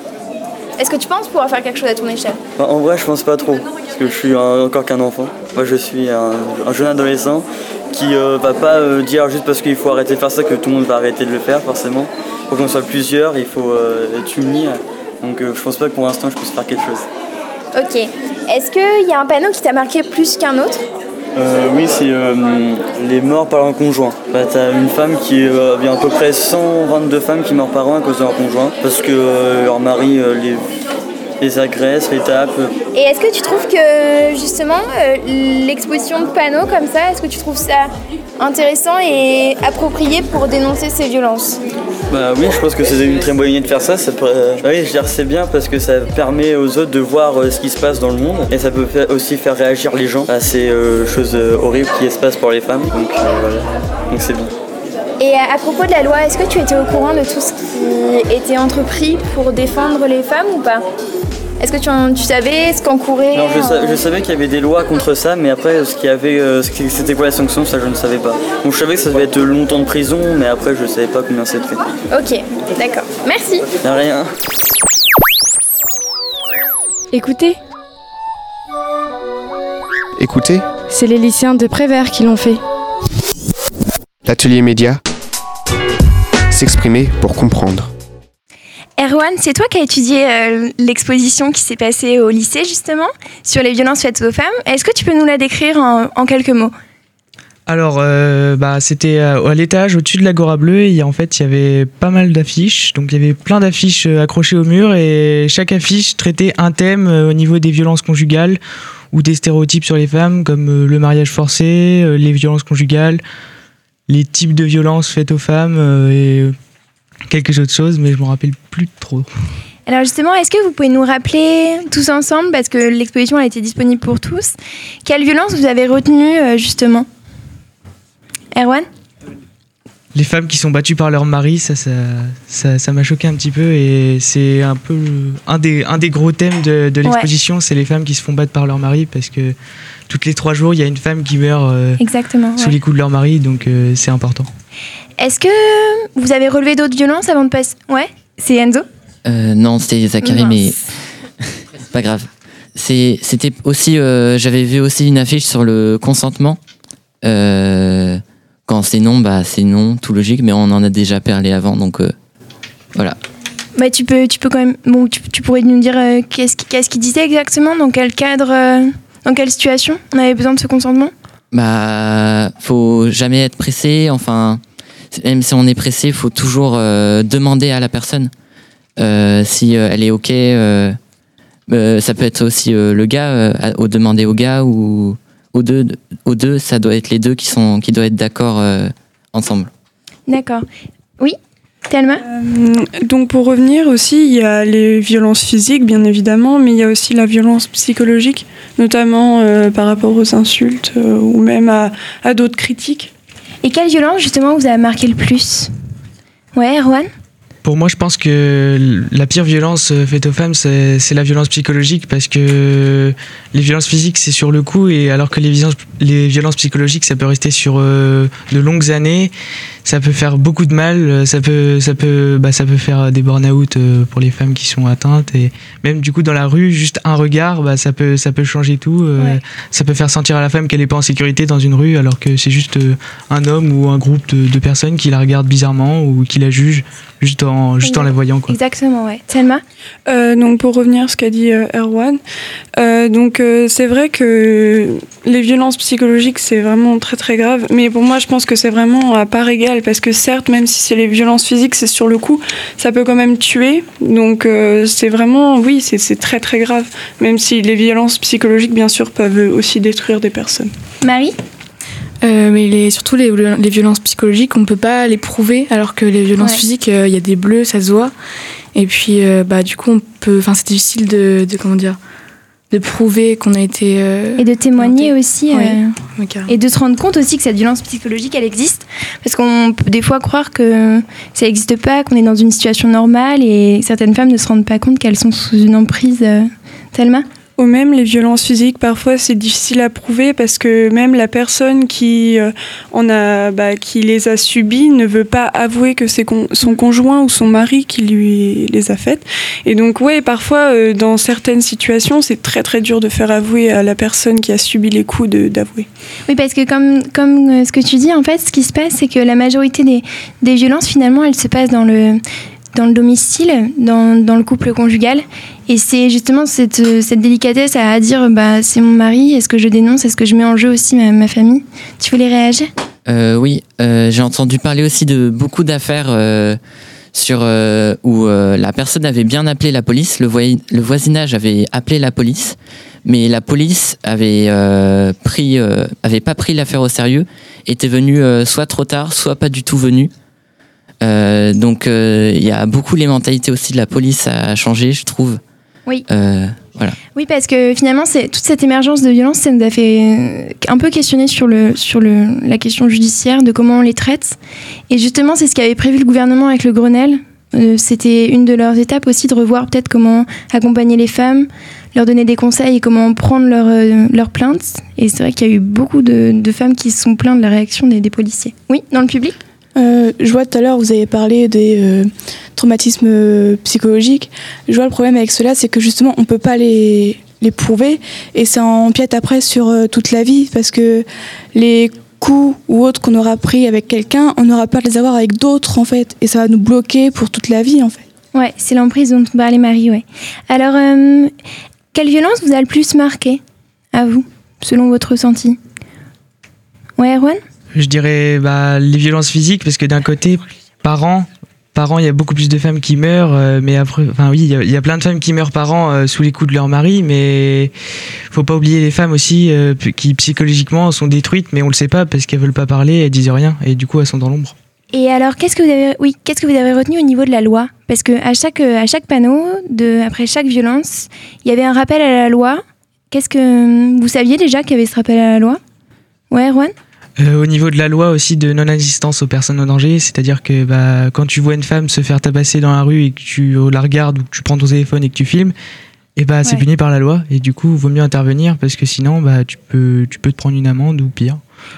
Est-ce que tu penses pouvoir faire quelque chose à ton échelle
Enfin, en vrai, je pense pas trop, parce que je suis un- encore qu'un enfant. Moi, je suis un, un jeune adolescent qui euh, va pas euh, dire juste parce qu'il faut arrêter de faire ça que tout le monde va arrêter de le faire, forcément. Faut qu'on soit plusieurs, il faut euh, être unis. Donc, euh, je pense pas que pour l'instant, je puisse faire quelque chose.
Ok. Est-ce qu'il y a un panneau qui t'a marqué plus qu'un autre?
Euh, oui, c'est euh, les morts par leur conjoint. Bah, t'as une femme qui euh, il y a à peu près 122 femmes qui meurent par an à cause de leur conjoint parce que euh, leur mari euh, les, agresse, les tape.
Et est-ce que tu trouves que justement l'exposition de panneaux comme ça, est-ce que tu trouves ça intéressant et approprié pour dénoncer ces violences
Bah oui, je pense que c'est une très bonne idée de faire ça. ça peut- euh, oui, je veux dire, c'est bien parce que ça permet aux autres de voir euh, ce qui se passe dans le monde et ça peut aussi faire réagir les gens à ces euh, choses horribles qui se passent pour les femmes. Donc euh, voilà, donc c'est bien.
Et à, à propos de la loi, est-ce que tu étais au courant de tout ce qui était entrepris pour défendre les femmes ou pas?
Est-ce que tu, en- tu savais ce qu'encourait
Non, je, sa- je savais qu'il y avait des lois contre ça, mais après, ce qu'il y avait, euh, c'était quoi la sanction, ça je ne savais pas. Donc je savais que ça devait être longtemps de prison, mais après je savais pas combien c'était.
Ok, d'accord. Merci.
De rien.
Écoutez,
Écoutez,
c'est les lycéens de Prévert qui l'ont fait.
l'atelier média. S'exprimer pour comprendre.
Erwan, c'est toi qui as étudié euh, l'exposition qui s'est passée au lycée justement sur les violences faites aux femmes. Est-ce que tu peux nous la décrire en, quelques mots?
Alors, euh, bah, c'était euh, à l'étage au-dessus de l'Agora Bleue et en fait, il y avait pas mal d'affiches. Donc, il y avait plein d'affiches accrochées au mur et chaque affiche traitait un thème au niveau des violences conjugales ou des stéréotypes sur les femmes, comme le mariage forcé, les violences conjugales, les types de violences faites aux femmes et quelques autres choses, mais je me rappelle plus trop.
Alors justement, est-ce que vous pouvez nous rappeler tous ensemble, parce que l'exposition a été disponible pour tous, quelle violence vous avez retenue euh, justement? Erwan?
Les femmes qui sont battues par leur mari, ça, ça, ça, ça m'a choqué un petit peu et c'est un peu un des, un des gros thèmes de, de l'exposition, c'est les femmes qui se font battre par leur mari parce que toutes les trois jours, il y a une femme qui meurt euh,
Exactement.
sous
ouais.
les coups de leur mari, donc euh, c'est important.
Est-ce que vous avez relevé d'autres violences avant de passer Ouais C'est Enzo
Euh, non, c'était Zachary, mais c'est (laughs) pas grave. C'était aussi, euh, j'avais vu aussi une affiche sur le consentement. Euh, quand c'est non, bah c'est non, tout logique, mais on en a déjà parlé avant, donc voilà.
bah, tu, peux, tu peux quand même. Bon, tu, tu pourrais nous dire qu'est-ce qu'il disait exactement Dans quel cadre Dans quelle situation on avait besoin de ce consentement?
Bah, faut jamais être pressé. Enfin, même si on est pressé, faut toujours euh, demander à la personne euh, si euh, elle est ok. euh, euh, ça peut être aussi euh, le gars, euh, à- au demander au gars ou aux deux. Aux deux, ça doit être les deux qui sont qui doivent être d'accord euh, ensemble.
D'accord. Oui Thelma?
Euh, donc pour revenir aussi, il y a les violences physiques bien évidemment, mais il y a aussi la violence psychologique, notamment euh, par rapport aux insultes euh, ou même à, à d'autres critiques.
Et quelle violence justement vous a marqué le plus? Ouais, Erwan?
Pour moi, je pense que la pire violence euh, faite aux femmes, c'est la violence psychologique parce que les violences physiques, c'est sur le coup, et alors que les violences, les violences psychologiques, ça peut rester sur euh, de longues années, ça peut faire beaucoup de mal, euh, ça peut, ça peut, bah, ça peut faire des burn-out euh, pour les femmes qui sont atteintes, et même du coup dans la rue, juste un regard, bah, ça peut, ça peut changer tout. euh,
Ouais.
Ça peut faire sentir à la femme qu'elle n'est pas en sécurité dans une rue, alors que c'est juste un homme ou un groupe de, de personnes qui la regardent bizarrement ou qui la jugent juste en, juste en la voyant. Quoi.
Exactement, ouais. Thelma?
Euh, donc pour revenir à ce qu'a dit euh, Erwan, euh, donc euh, c'est vrai que les violences psychologiques c'est vraiment très très grave, mais pour moi je pense que c'est vraiment à part égale parce que certes même si c'est les violences physiques c'est sur le coup ça peut quand même tuer, donc euh, c'est vraiment oui c'est très très grave, même si les violences psychologiques bien sûr peuvent aussi détruire des personnes.
Marie?
Euh, mais les, surtout les, les violences psychologiques, on peut pas les prouver, alors que les violences
Ouais.
physiques, euh, il y a des bleus, ça se voit. Et puis, euh, bah, du coup, on peut, enfin, c'est difficile de, de, comment dire, de prouver qu'on a été. euh,
Et de témoigner aussi.
Oui.
euh, et de se rendre compte aussi que cette violence psychologique, elle existe. Parce qu'on peut des fois croire que ça n'existe pas, qu'on est dans une situation normale et certaines femmes ne se rendent pas compte qu'elles sont sous une emprise. euh, Thelma
Ou même les violences physiques, parfois c'est difficile à prouver parce que même la personne qui, euh, en a, bah, qui les a subies ne veut pas avouer que c'est son conjoint ou son mari qui lui les a faites. Et donc, ouais, parfois euh, dans certaines situations, c'est très très dur de faire avouer à la personne qui a subi les coups d'avouer.
Oui, parce que comme, comme euh, ce que tu dis, en fait, ce qui se passe, c'est que la majorité des, des violences, finalement, elles se passent dans le, dans le domicile, dans, dans le couple conjugal. Et c'est justement cette, euh, cette délicatesse à dire, bah, c'est mon mari, est-ce que je dénonce, est-ce que je mets en jeu aussi ma, ma famille? Tu voulais réagir?
Euh, oui, euh, j'ai entendu parler aussi de beaucoup d'affaires sur où la personne avait bien appelé la police, le, le voisinage avait appelé la police, mais la police avait pris, avait pas pris l'affaire au sérieux, était venue soit trop tard, soit pas du tout venue. Euh, donc euh, il y a beaucoup les mentalités aussi de la police à changer, je trouve.
Oui.
Euh, voilà.
Oui, parce que finalement, c'est toute cette émergence de violence, ça nous a fait un peu questionner sur, le, sur le, la question judiciaire, de comment on les traite. Et justement, c'est ce qu'avait prévu le gouvernement avec le Grenelle euh, c'était une de leurs étapes aussi de revoir peut-être comment accompagner les femmes, leur donner des conseils et comment prendre leurs euh, plaintes. Et c'est vrai qu'il y a eu beaucoup de, de femmes qui se sont plaintes de la réaction des, des policiers. Oui, dans le public?
Euh, je vois tout à l'heure, vous avez parlé des euh, traumatismes euh, psychologiques. Je vois le problème avec cela, c'est que justement, on peut pas les, les prouver et ça empiète après sur euh, toute la vie parce que les coups ou autres qu'on aura pris avec quelqu'un, on n'aura pas de les avoir avec d'autres en fait et ça va nous bloquer pour toute la vie en fait.
Ouais, c'est l'emprise dont parlait Marie, ouais. Alors, quelle violence vous a le plus marqué, à vous, selon votre ressenti? Ouais, Erwan?
Je dirais bah, les violences physiques parce que d'un côté, par an, par an, il y a beaucoup plus de femmes qui meurent, euh, mais après, enfin oui, il y a- plein de femmes qui meurent par an euh, sous les coups de leur mari, mais faut pas oublier les femmes aussi euh, qui psychologiquement sont détruites, mais on le sait pas parce qu'elles veulent pas parler, elles disent rien et du coup elles sont dans l'ombre.
Et alors, qu'est-ce que vous avez, oui, qu'est-ce que vous avez retenu au niveau de la loi? Parce que à chaque, à chaque panneau, de, après chaque violence, il y avait un rappel à la loi. Qu'est-ce que vous saviez déjà qu'il y avait ce rappel à la loi? Ouais,
Euh, au niveau de la loi aussi de non-assistance aux personnes en danger, c'est-à-dire que bah, quand tu vois une femme se faire tabasser dans la rue et que tu la regardes ou que tu prends ton téléphone et que tu filmes, et bah c'est puni par la loi et du coup vaut mieux intervenir parce que sinon bah tu peux tu peux te prendre une amende ou pire.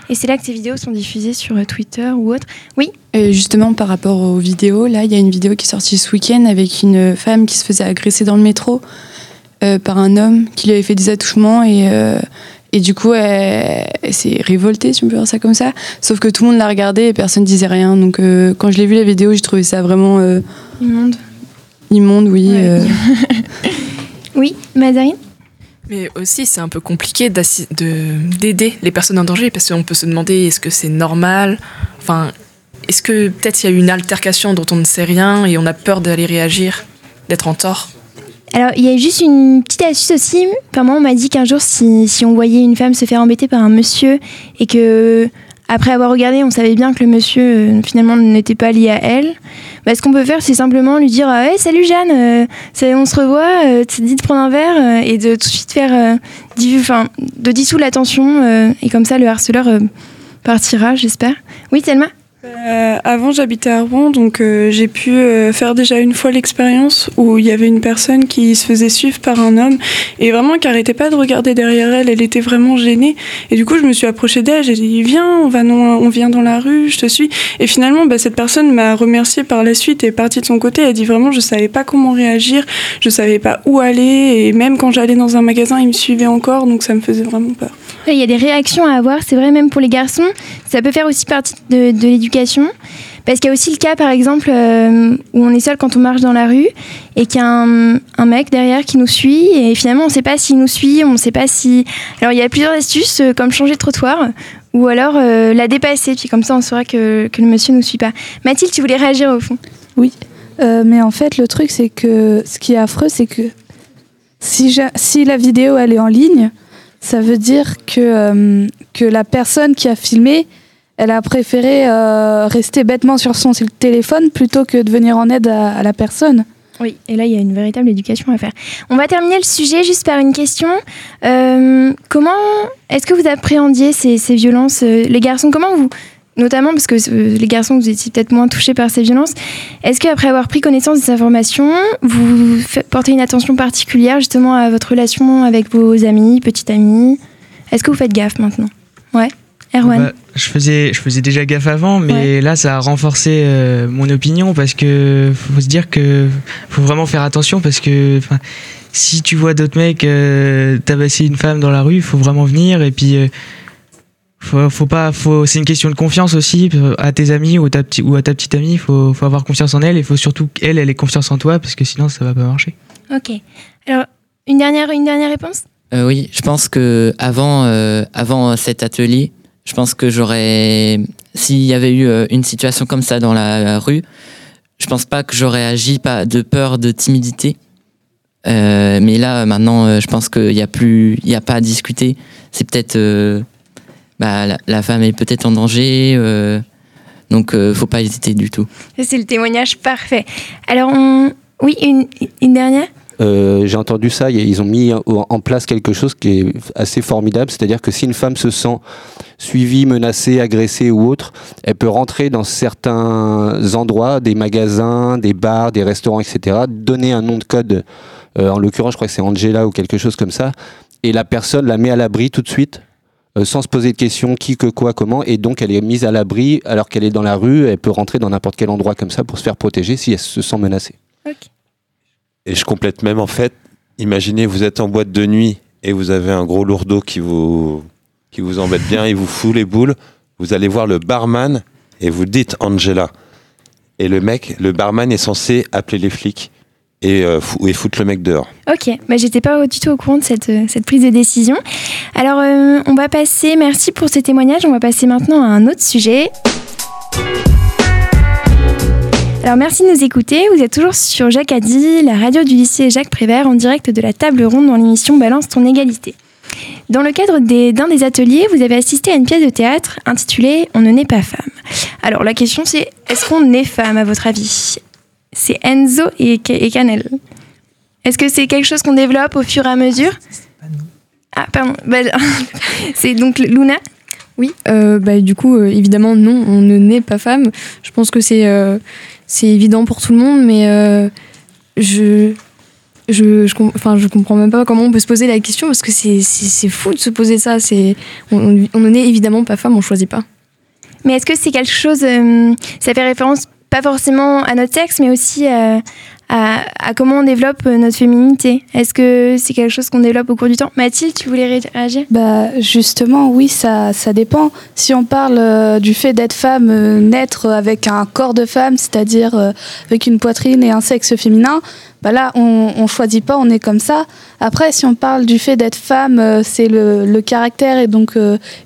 Et c'est là que ces vidéos sont diffusées sur euh, Twitter ou autre. Oui
Euh, justement, par rapport aux vidéos, là, il y a une vidéo qui est sortie ce week-end avec une femme qui se faisait agresser dans le métro euh, par un homme qui lui avait fait des attouchements et, euh, et du coup, elle, elle s'est révoltée, si on peut dire ça comme ça. Sauf que tout le monde l'a regardée et personne disait rien. Donc, euh, quand je l'ai vu la vidéo, j'ai trouvé ça vraiment euh,
immonde.
Immonde, oui. euh. (laughs)
Oui, Mazarine?
Mais aussi, c'est un peu compliqué d'aider les personnes en danger parce qu'on peut se demander est-ce que c'est normal? Enfin, est-ce que peut-être il y a eu une altercation dont on ne sait rien et on a peur d'aller réagir, d'être en tort?
Alors, il y a juste une petite astuce aussi. Moi, on m'a dit qu'un jour, si, si on voyait une femme se faire embêter par un monsieur et que, après avoir regardé, on savait bien que le monsieur, euh, finalement, n'était pas lié à elle, bah, ce qu'on peut faire, c'est simplement lui dire Hey, Salut Jeanne, euh, ça- on se revoit, euh, dis de prendre un verre euh, et de tout de suite faire. euh, enfin, de dissoudre la tension euh, et comme ça, le harceleur euh, partira, j'espère. Oui, Thelma?
Euh, avant, j'habitais à Rouen, donc euh, j'ai pu euh, faire déjà une fois l'expérience où il y avait une personne qui se faisait suivre par un homme et vraiment qui arrêtait pas de regarder derrière elle. Elle était vraiment gênée. Et du coup, je me suis approchée d'elle. J'ai dit Viens, on, va on vient dans la rue, je te suis. Et finalement, bah, cette personne m'a remerciée par la suite et partie de son côté. Elle dit Vraiment, je savais pas comment réagir, je savais pas où aller. Et même quand j'allais dans un magasin, il me suivait encore, donc ça me faisait vraiment peur.
Il y a des réactions à avoir, c'est vrai, même pour les garçons. Ça peut faire aussi partie de l'éducation. Parce qu'il y a aussi le cas, par exemple, euh, où on est seul quand on marche dans la rue et qu'il y a un, mec derrière qui nous suit et finalement on ne sait pas s'il nous suit, on ne sait pas si. Alors il y a plusieurs astuces euh, comme changer de trottoir ou alors euh, la dépasser, puis comme ça on saura que, le monsieur ne nous suit pas. Mathilde, tu voulais réagir au fond
Oui, mais en fait, le truc, c'est que ce qui est affreux, c'est que si, si la vidéo elle est en ligne, ça veut dire que, que la personne qui a filmé, elle a préféré euh, rester bêtement sur son téléphone plutôt que de venir en aide à, la personne.
Oui, et là, il y a une véritable éducation à faire. On va terminer le sujet juste par une question. Euh, comment est-ce que vous appréhendiez ces, ces violences euh, Les garçons, comment vous, notamment parce que les garçons, vous étiez peut-être moins touchés par ces violences, est-ce qu'après avoir pris connaissance de ces informations, vous portez une attention particulière justement à votre relation avec vos amis, petits amis? Est-ce que vous faites gaffe maintenant? Ouais Erwan
Bah, je faisais, je faisais déjà gaffe avant, mais là, ça a renforcé euh, mon opinion parce que faut se dire que faut vraiment faire attention parce que si tu vois d'autres mecs euh, tabasser une femme dans la rue, faut vraiment venir et puis euh, faut, faut pas, faut, c'est une question de confiance aussi à tes amis ou, ta petite ou à ta petite amie. Faut, faut avoir confiance en elle et faut surtout qu'elle, elle ait confiance en toi parce que sinon, ça va pas marcher.
Ok. Alors, une dernière, une dernière réponse?
Euh, oui, je pense que avant, euh, avant cet atelier, je pense que j'aurais, s'il y avait eu euh, une situation comme ça dans la rue, je pense pas que j'aurais agi pas de peur, de timidité. Euh, mais là, maintenant, euh, je pense qu'il y a plus, il y a pas à discuter. C'est peut-être, bah, la, femme est peut-être en danger, euh, donc faut pas hésiter du tout.
C'est le témoignage parfait. Alors, oui, une dernière?
Euh, j'ai entendu ça, ils ont mis en en place quelque chose qui est assez formidable, c'est-à-dire que si une femme se sent suivie, menacée, agressée ou autre, elle peut rentrer dans certains endroits, des magasins, des bars, des restaurants, etc., donner un nom de code, euh, en l'occurrence je crois que c'est Angela ou quelque chose comme ça, et la personne la met à l'abri tout de suite. euh, sans se poser de questions, qui, que, quoi, comment, et donc elle est mise à l'abri alors qu'elle est dans la rue, elle peut rentrer dans n'importe quel endroit comme ça pour se faire protéger si elle se sent menacée.
Et je complète même en fait, imaginez vous êtes en boîte de nuit et vous avez un gros lourdeau qui vous, qui vous embête bien, il vous fout les boules, vous allez voir le barman et vous dites Angela. Et le mec, le barman est censé appeler les flics et, euh, et foutre le mec dehors.
Ok, bah, j'étais pas du tout au courant de cette, euh, cette prise de décision. Alors, euh, on va passer, merci pour ces témoignages, on va passer maintenant à un autre sujet. Alors, merci de nous écouter. Vous êtes toujours sur Jacques Addy, la radio du lycée Jacques Prévert, en direct de la table ronde dans l'émission Balance ton égalité. Dans le cadre d'un des ateliers, vous avez assisté à une pièce de théâtre intitulée On ne naît pas femme. Alors, la question c'est est-ce qu'on naît femme à votre avis? C'est Enzo et Canel. Est-ce que c'est quelque chose qu'on développe au fur et à mesure? Ah, pardon. Bah, (laughs) c'est donc Luna?
Oui, euh, bah, du coup, euh, évidemment, non, on ne naît pas femme. Je pense que c'est euh, c'est évident pour tout le monde, mais euh, je, je, je, enfin, je comprends même pas comment on peut se poser la question parce que c'est- fou de se poser ça. C'est on, on, on ne naît évidemment pas femme, on choisit pas.
Mais est-ce que c'est quelque chose. euh, ça fait référence pas forcément à notre sexe, mais aussi euh, à, comment on développe euh, notre féminité Est-ce que c'est quelque chose qu'on développe au cours du temps? Mathilde, tu voulais ré- réagir?
Bah justement, oui, ça, dépend. Si on parle euh, du fait d'être femme, euh, naître avec un corps de femme, c'est-à-dire avec une poitrine et un sexe féminin, bah là, on, on choisit pas, on est comme ça. Après, si on parle du fait d'être femme, c'est le, le caractère et donc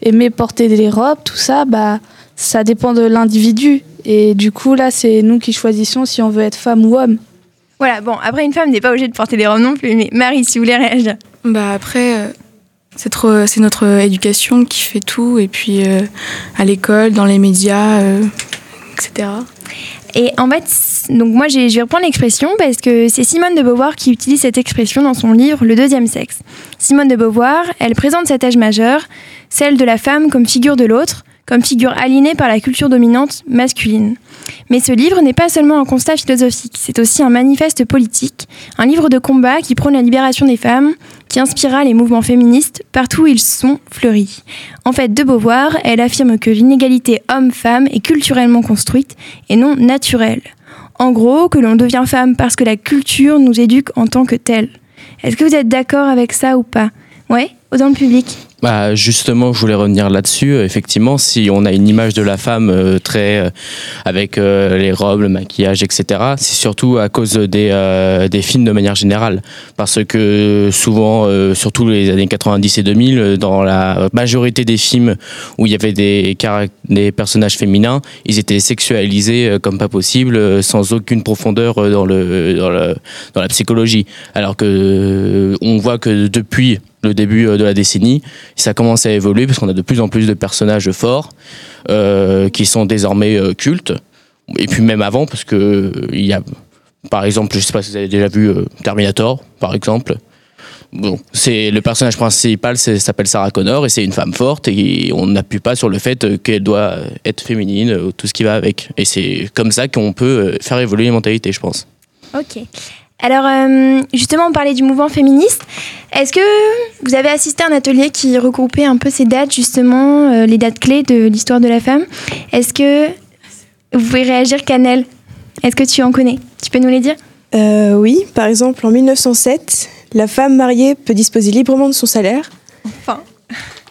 aimer porter des robes, tout ça, bah ça dépend de l'individu. Et du coup, là, c'est nous qui choisissons si on veut être femme ou homme.
Voilà, bon, après, une femme n'est pas obligée de porter des robes non plus, mais Marie, si vous voulez réagir.
Bah après, euh, c'est trop- c'est notre éducation qui fait tout, et puis euh, à l'école, dans les médias, euh, etc.
Et en fait, donc moi je vais reprendre l'expression parce que c'est Simone de Beauvoir qui utilise cette expression dans son livre Le deuxième sexe. Simone de Beauvoir, elle présente cet âge majeur, celle de la femme comme figure de l'autre, comme figure aliénée par la culture dominante masculine. Mais ce livre n'est pas seulement un constat philosophique, c'est aussi un manifeste politique, un livre de combat qui prône la libération des femmes, qui inspira les mouvements féministes partout où ils sont fleuris. En fait, de Beauvoir, elle affirme que l'inégalité homme-femme est culturellement construite et non naturelle. En gros, que l'on devient femme parce que la culture nous éduque en tant que telle. Est-ce que vous êtes d'accord avec ça ou pas? Ouais? Dans le public
Bah justement, je voulais revenir là-dessus. Euh, Effectivement, si on a une image de la femme euh, très euh, avec les robes, le maquillage, etc., c'est surtout à cause des, des films de manière générale, parce que souvent, surtout les années 90 et 2000, euh, dans la majorité des films où il y avait des, des personnages féminins, ils étaient sexualisés comme pas possible, sans aucune profondeur dans dans, le, dans la psychologie. Alors que on voit que depuis le début de la décennie, ça commence à évoluer parce qu'on a de plus en plus de personnages forts euh, qui sont désormais euh, cultes. Et puis même avant, parce que euh, il y a, par exemple, je sais pas si vous avez déjà vu Terminator, par exemple. Bon, c'est le personnage principal s'appelle Sarah Connor et c'est une femme forte et on n'appuie pas sur le fait qu'elle doit être féminine ou tout ce qui va avec. Et c'est comme ça qu'on peut faire évoluer les mentalités, je pense.
Ok. Alors, euh, justement, on parlait du mouvement féministe. Est-ce que vous avez assisté à un atelier qui regroupait un peu ces dates, justement, euh, les dates clés de l'histoire de la femme? Est-ce que vous pouvez réagir, Canel Est-ce que tu en connais? Tu peux nous les dire?
Euh, oui, par exemple, en 1907, la femme mariée peut disposer librement de son salaire.
Enfin.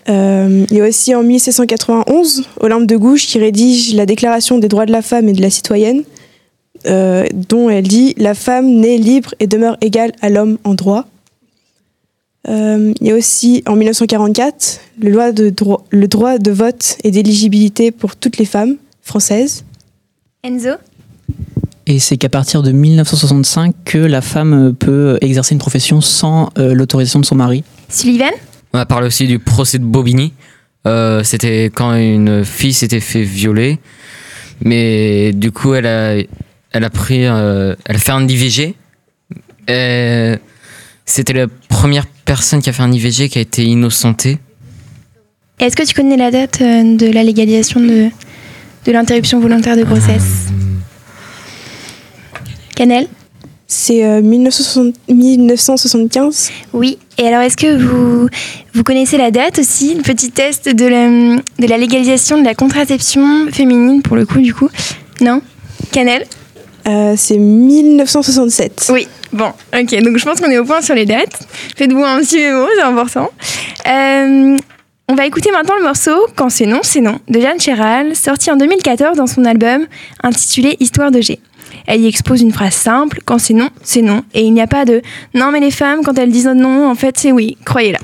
Euh, il y a aussi en 1791, Olympe de Gouges qui rédige la Déclaration des droits de la femme et de la citoyenne, euh, dont elle dit La femme naît libre et demeure égale à l'homme en droit. Euh, il y a aussi en 1944 le, loi de dro- le droit de vote et d'éligibilité pour toutes les femmes françaises.
Enzo?
Et c'est qu'à partir de 1965 que la femme peut exercer une profession sans euh, l'autorisation de son mari.
Sullivan?
On a parlé aussi du procès de Bobigny. Euh, C'était quand une fille s'était fait violer. Mais du coup, elle a, elle a pris. euh, elle a fait un IVG. Et C'était la première personne qui a fait un IVG qui a été innocentée.
Est-ce que tu connais la date euh, de la légalisation de, de l'interruption volontaire de grossesse Canel
C'est euh, 1960 1975.
Oui. Et alors, est-ce que vous, vous connaissez la date aussi? Le petit test de la, de la légalisation de la contraception féminine, pour le coup, du coup Non? Canel
Euh, C'est 1967.
Oui, bon, ok, donc je pense qu'on est au point sur les dates. Faites-vous un petit mémo, c'est important. Euh, on va écouter maintenant le morceau Quand c'est non, c'est non de Jeanne Chéral, sorti en 2014 dans son album intitulé Histoire de G. Elle y expose une phrase simple Quand c'est non, c'est non. Et il n'y a pas de Non, mais les femmes, quand elles disent non, en fait, c'est oui, croyez-la.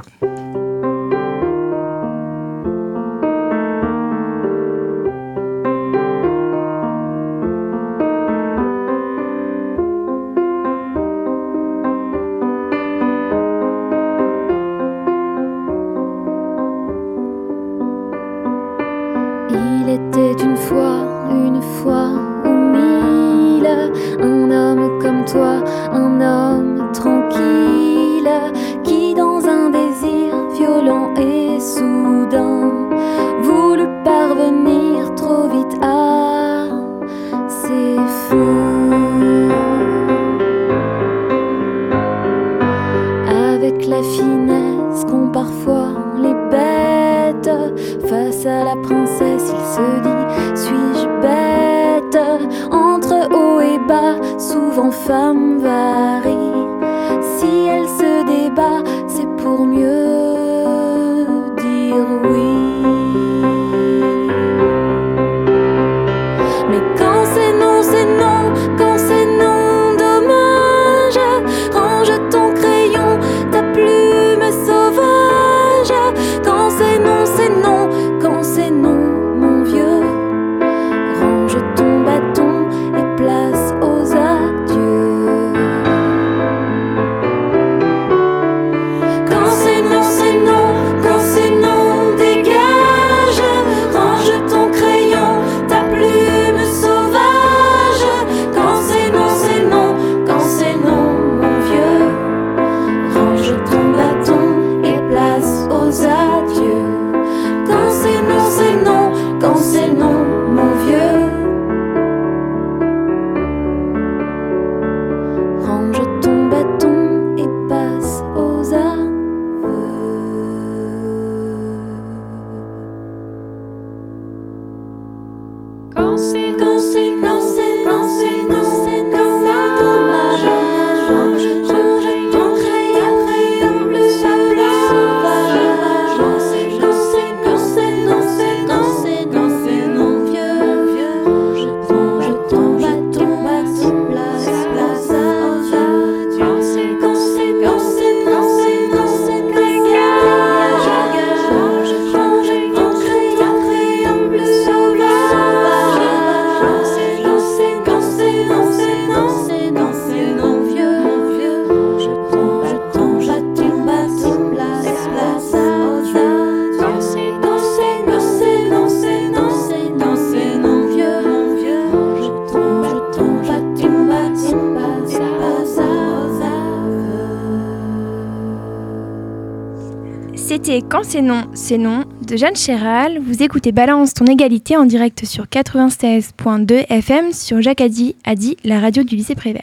Quand c'est non, c'est non
de Jeanne Chéral. Vous écoutez Balance ton égalité en direct sur 96.2 FM sur Jacques Adi, Adi, la radio du lycée Prévert.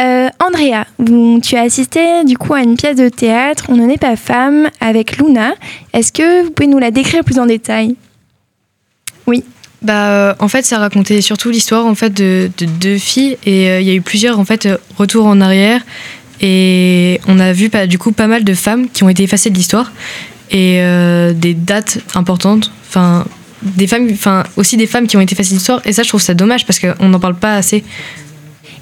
Euh, Andrea, tu as assisté du coup à une pièce de théâtre On ne n'est pas femme avec Luna. Est-ce que vous pouvez nous la décrire plus en détail? Oui.
Bah, euh, en fait, ça racontait surtout l'histoire en fait de, de deux filles et euh, il y a eu plusieurs en fait retours en arrière et on a vu bah, du coup pas mal de femmes qui ont été effacées de l'histoire et euh, des dates importantes. Enfin, des femmes, enfin aussi des femmes qui ont été effacées de l'histoire et ça, je trouve ça dommage parce qu'on n'en parle pas assez.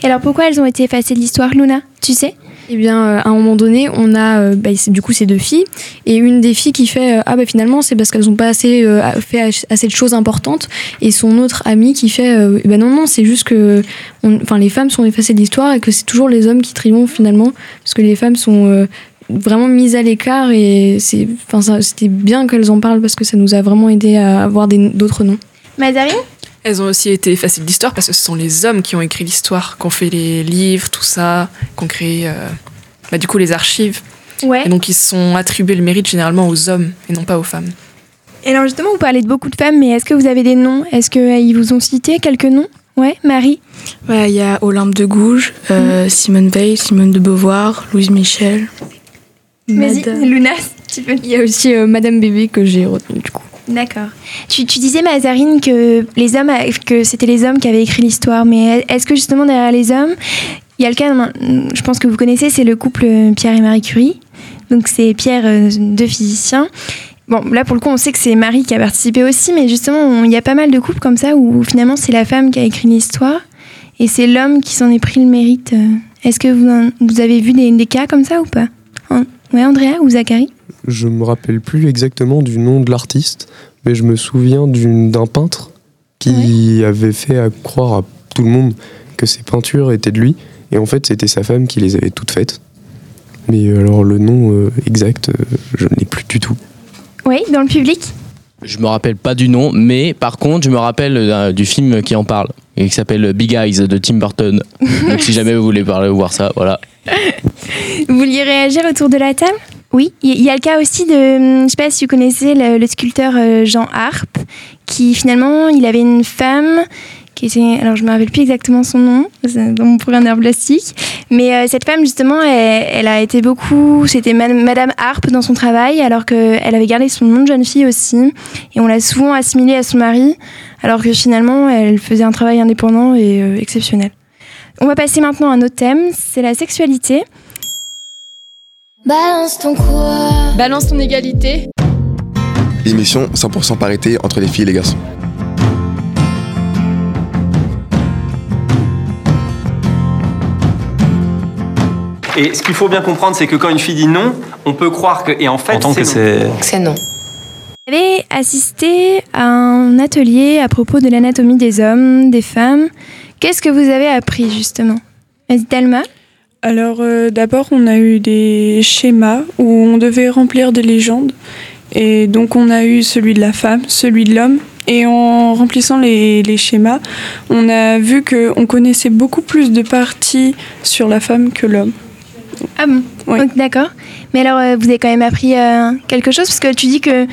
Et alors pourquoi elles ont été effacées de l'histoire, Luna? Tu sais?
Eh bien, euh, à un moment donné, on a euh, bah, du coup ces deux filles. Et une des filles qui fait euh, ah bah finalement c'est parce qu'elles n'ont pas assez fait assez de choses importantes. Et son autre amie qui fait Eh ben non non c'est juste que enfin les femmes sont effacées de l'histoire et que c'est toujours les hommes qui triomphent finalement. Parce que les femmes sont vraiment mises à l'écart et c'était bien qu'elles en parlent parce que ça nous a vraiment aidé à avoir d'autres noms.
Mazarine?
Elles ont aussi été effacées de l'histoire parce que ce sont les hommes qui ont écrit l'histoire, qui ont fait les livres, tout ça, qui ont créé euh, bah, du coup les archives.
Ouais.
Et donc ils sont attribués le mérite généralement aux hommes et non pas aux femmes.
Et alors justement, vous parlez de beaucoup de femmes, mais est-ce que vous avez des noms? Est-ce qu'ils vous ont cité quelques noms? Ouais, Marie?
Ouais, il y a Olympe de Gouges, euh, Simone Veil, Simone de Beauvoir, Louise Michel.
Vas-y,
Madame-
Luna, si tu peux.
Il y a aussi euh, Madame Bébé que j'ai retenu du coup.
D'accord. Tu, tu disais, Mazarine, que, les hommes, que c'était les hommes qui avaient écrit l'histoire, mais est-ce que justement derrière les hommes, il y a le cas, je pense que vous connaissez, c'est le couple Pierre et Marie Curie. Donc c'est Pierre, euh, deux physiciens. Bon, là pour le coup, on sait que c'est Marie qui a participé aussi, mais justement, il y a pas mal de couples comme ça où finalement c'est la femme qui a écrit l'histoire et c'est l'homme qui s'en est pris le mérite. euh. Est-ce que vous, vous avez vu des, des cas comme ça ou pas? An- Ouais, Andrea ou Zachary?
Je me rappelle plus exactement du nom de l'artiste, mais je me souviens d'un peintre qui avait fait à croire à tout le monde que ses peintures étaient de lui, et en fait c'était sa femme qui les avait toutes faites. Mais alors le nom euh, exact, euh, je n'ai plus du tout.
Oui, dans le public?
Je me rappelle pas du nom, mais par contre, je me rappelle euh, du film qui en parle, et qui s'appelle Big Eyes de Tim Burton. (laughs) Donc si jamais vous voulez parler ou voir ça, voilà.
Vous vouliez réagir autour de la table? Oui, il y a le cas aussi de, hum, je sais pas si vous connaissez le, sculpteur euh, Jean Harpe, qui finalement, il avait une femme qui était, alors je me rappelle plus exactement son nom, dans mon programme d'art plastique, mais euh, cette femme justement, elle, a été beaucoup, c'était Madame Madame Harpe dans son travail, alors qu'elle avait gardé son nom de jeune fille aussi, et on l'a souvent assimilée à son mari, alors que finalement, elle faisait un travail indépendant et euh, exceptionnel. On va passer maintenant à un autre thème, c'est la sexualité.
Balance ton quoi?
Balance ton égalité.
Émission 100% parité entre les filles et les garçons.
Et ce qu'il faut bien comprendre, c'est que quand une fille dit non, on peut croire que. Et en fait, c'est non.
C'est non. Vous avez assisté à un atelier à propos de l'anatomie des hommes, des femmes. Qu'est-ce que vous avez appris justement? Vas-y, Thelma.
Alors euh, d'abord, on a eu des schémas où on devait remplir des légendes. Et donc on a eu celui de la femme, celui de l'homme. Et en remplissant les, les schémas, on a vu qu'on connaissait beaucoup plus de parties sur la femme que l'homme.
Ah bon? D'accord. Mais alors, euh, vous avez quand même appris euh, quelque chose? Parce que tu dis que,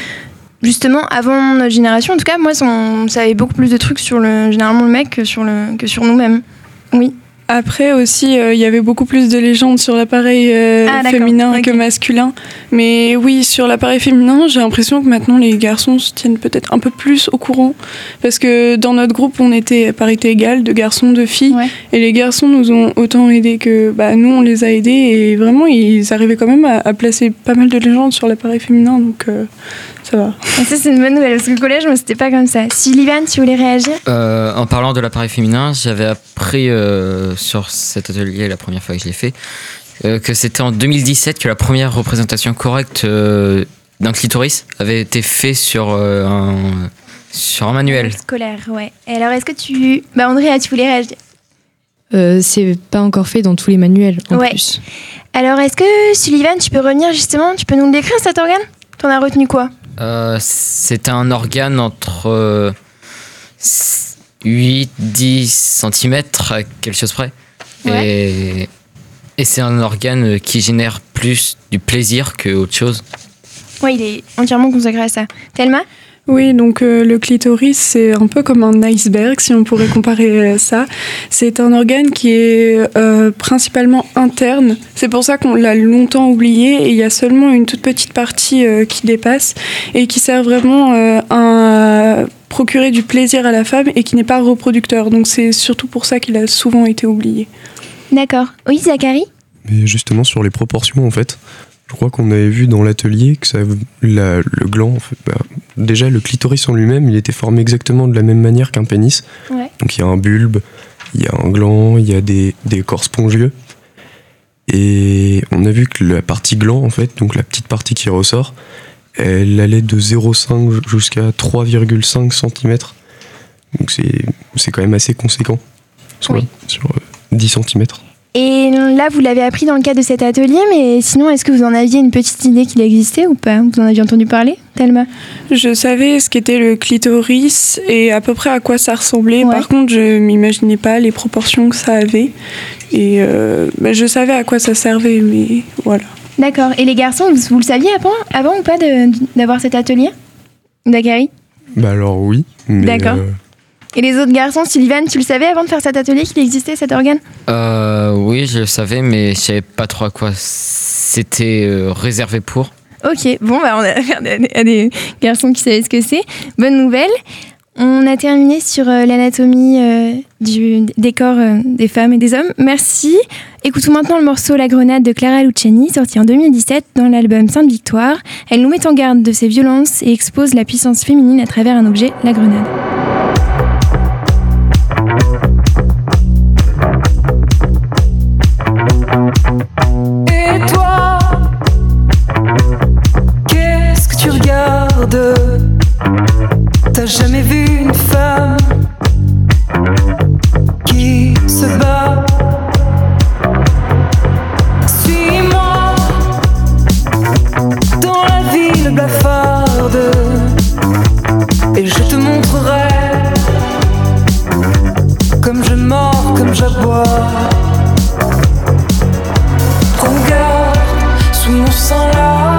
justement, avant notre génération, en tout cas, moi, on savait beaucoup plus de trucs sur le, généralement le mec que sur, le, que sur nous-mêmes. Oui.
Après aussi, euh, il y avait beaucoup plus de légendes sur l'appareil euh,
Ah,
féminin que masculin. Mais oui, sur l'appareil féminin, j'ai l'impression que maintenant les garçons se tiennent peut-être un peu plus au courant. Parce que dans notre groupe, on était à parité égale, de garçons, de filles. Et les garçons nous ont autant aidés que bah, nous, on les a aidés. Et vraiment, ils arrivaient quand même à, à placer pas mal de légendes sur l'appareil féminin. Donc euh, ça va.
Et ça, c'est une bonne nouvelle, parce que au collège, moi, c'était pas comme ça. Sullivan, tu voulais réagir?
Euh, en parlant de l'appareil féminin, j'avais appris euh, sur cet atelier la première fois que je l'ai fait euh, que c'était en 2017 que la première représentation correcte euh, d'un clitoris avait été faite sur, euh, un, sur un manuel.
Scolaire, ouais. Et alors, est-ce que tu. Bah, Andrea, tu voulais réagir?
Euh, c'est pas encore fait dans tous les manuels en
Ouais.
plus.
Alors, est-ce que Sullivan, tu peux revenir justement? Tu peux nous le décrire cet organe? T'en as retenu quoi?
Euh, c'était un organe entre euh, 8-10 cm à quelque chose près. Et, et c'est un organe qui génère plus du plaisir que autre chose.
Ouais, il est entièrement consacré à ça. Thelma?
Oui, donc euh, le clitoris, c'est un peu comme un iceberg, si on pourrait comparer euh, ça. C'est un organe qui est euh, principalement interne. C'est pour ça qu'on l'a longtemps oublié et il y a seulement une toute petite partie euh, qui dépasse et qui sert vraiment euh, à procurer du plaisir à la femme et qui n'est pas reproducteur. Donc c'est surtout pour ça qu'il a souvent été oublié.
D'accord. Oui, Zachary?
Mais justement sur les proportions en fait, je crois qu'on avait vu dans l'atelier que ça, la- le gland, en fait, bah, déjà le clitoris en lui-même, il était formé exactement de la même manière qu'un pénis.
Ouais.
Donc il y a un bulbe, il y a un gland, il y a des, des corps spongieux. Et on a vu que la partie gland, en fait, donc la petite partie qui ressort, elle allait de 0,5 jusqu'à 3,5 cm. Donc c'est c'est quand même assez conséquent sur, sur euh, 10 cm.
Et là, vous l'avez appris dans le cadre de cet atelier, mais sinon, est-ce que vous en aviez une petite idée qu'il existait ou pas? Vous en aviez entendu parler, Thelma?
Je savais ce qu'était le clitoris et à peu près à quoi ça ressemblait. Par contre, je m'imaginais pas les proportions que ça avait. Et euh, bah, je savais à quoi ça servait, mais voilà.
D'accord. Et les garçons, vous, vous le saviez avant, avant ou pas de- d'avoir cet atelier Dakari
Bah alors oui.
D'accord.
euh,
Et les autres garçons, Sylvain, tu le savais avant de faire cet atelier qu'il existait cet organe?
Euh, oui, je le savais, mais je savais pas trop à quoi c'était euh, réservé pour.
Ok, bon, bah, on a (laughs) affaire à des, à des garçons qui savaient ce que c'est. Bonne nouvelle. On a terminé sur euh, l'anatomie euh, du des corps euh, des femmes et des hommes. Merci. Écoutons maintenant le morceau La Grenade de Clara Luciani, sorti en 2017 dans l'album Sainte Victoire. Elle nous met en garde de ces violences et expose la puissance féminine à travers un objet, la grenade.
Et toi, qu'est-ce que tu regardes? Jamais vu une femme qui se bat? Suis-moi dans la ville blafarde et je te montrerai comme je mords, comme j'aboie. Prends garde, sous mon sang la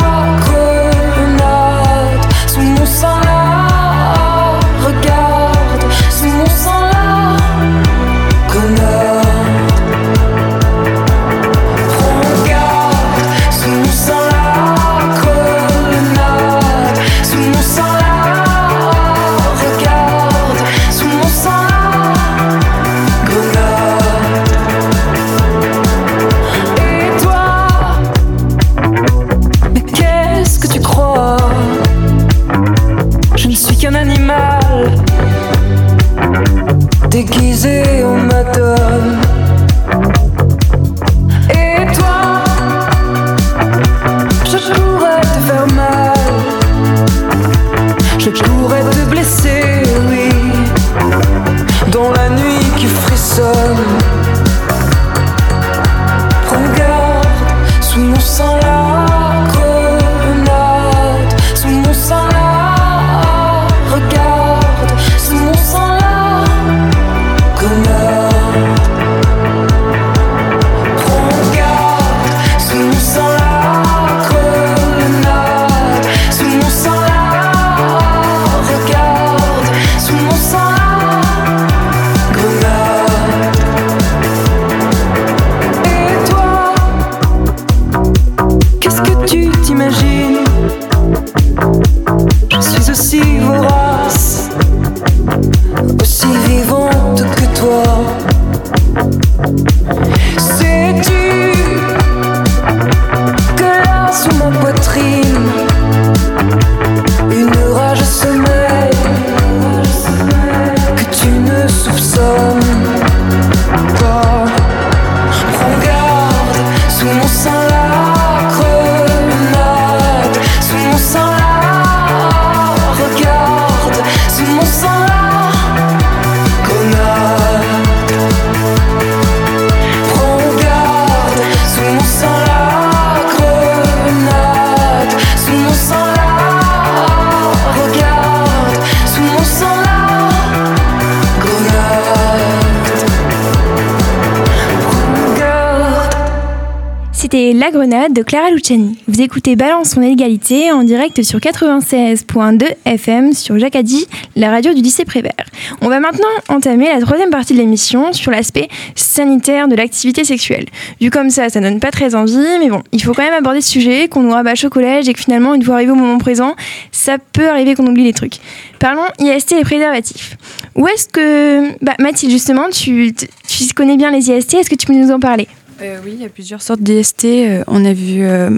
La Grenade
de Clara Luciani. Vous écoutez Balance son égalité en direct sur 96.2 FM sur Jacadi, la radio du lycée Prévert. On va maintenant entamer la troisième partie de l'émission sur l'aspect sanitaire de l'activité sexuelle. Vu comme ça, ça donne pas très envie, mais bon, il faut quand même aborder ce sujet, qu'on nous rabâche au collège et que finalement, une fois arrivé au moment présent, ça peut arriver qu'on oublie les trucs. Parlons IST et préservatifs. Où est-ce que... Bah, Mathilde, justement, tu, tu connais bien les IST, est-ce que tu peux nous en parler?
Euh, oui, il y a plusieurs sortes d'IST. Euh, on a vu euh,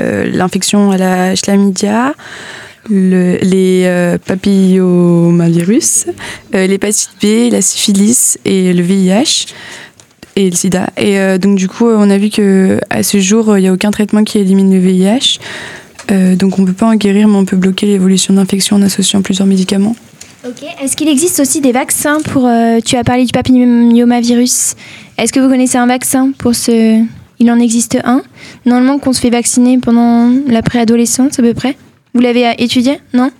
euh, l'infection à la chlamydia, le- les euh, papillomavirus, euh, l'hépatite B, la syphilis et le VIH et le sida. Et euh, donc du coup, on a vu que à ce jour, il n'y a aucun traitement qui élimine le VIH. Euh, donc on peut pas en guérir, mais on peut bloquer l'évolution d'infection en associant plusieurs médicaments.
Ok. Est-ce qu'il existe aussi des vaccins pour... euh, tu as parlé du papillomavirus. Est-ce que vous connaissez un vaccin pour ce... Il en existe un. Normalement qu'on se fait vacciner pendant la préadolescence à peu près. Vous l'avez euh, étudié Non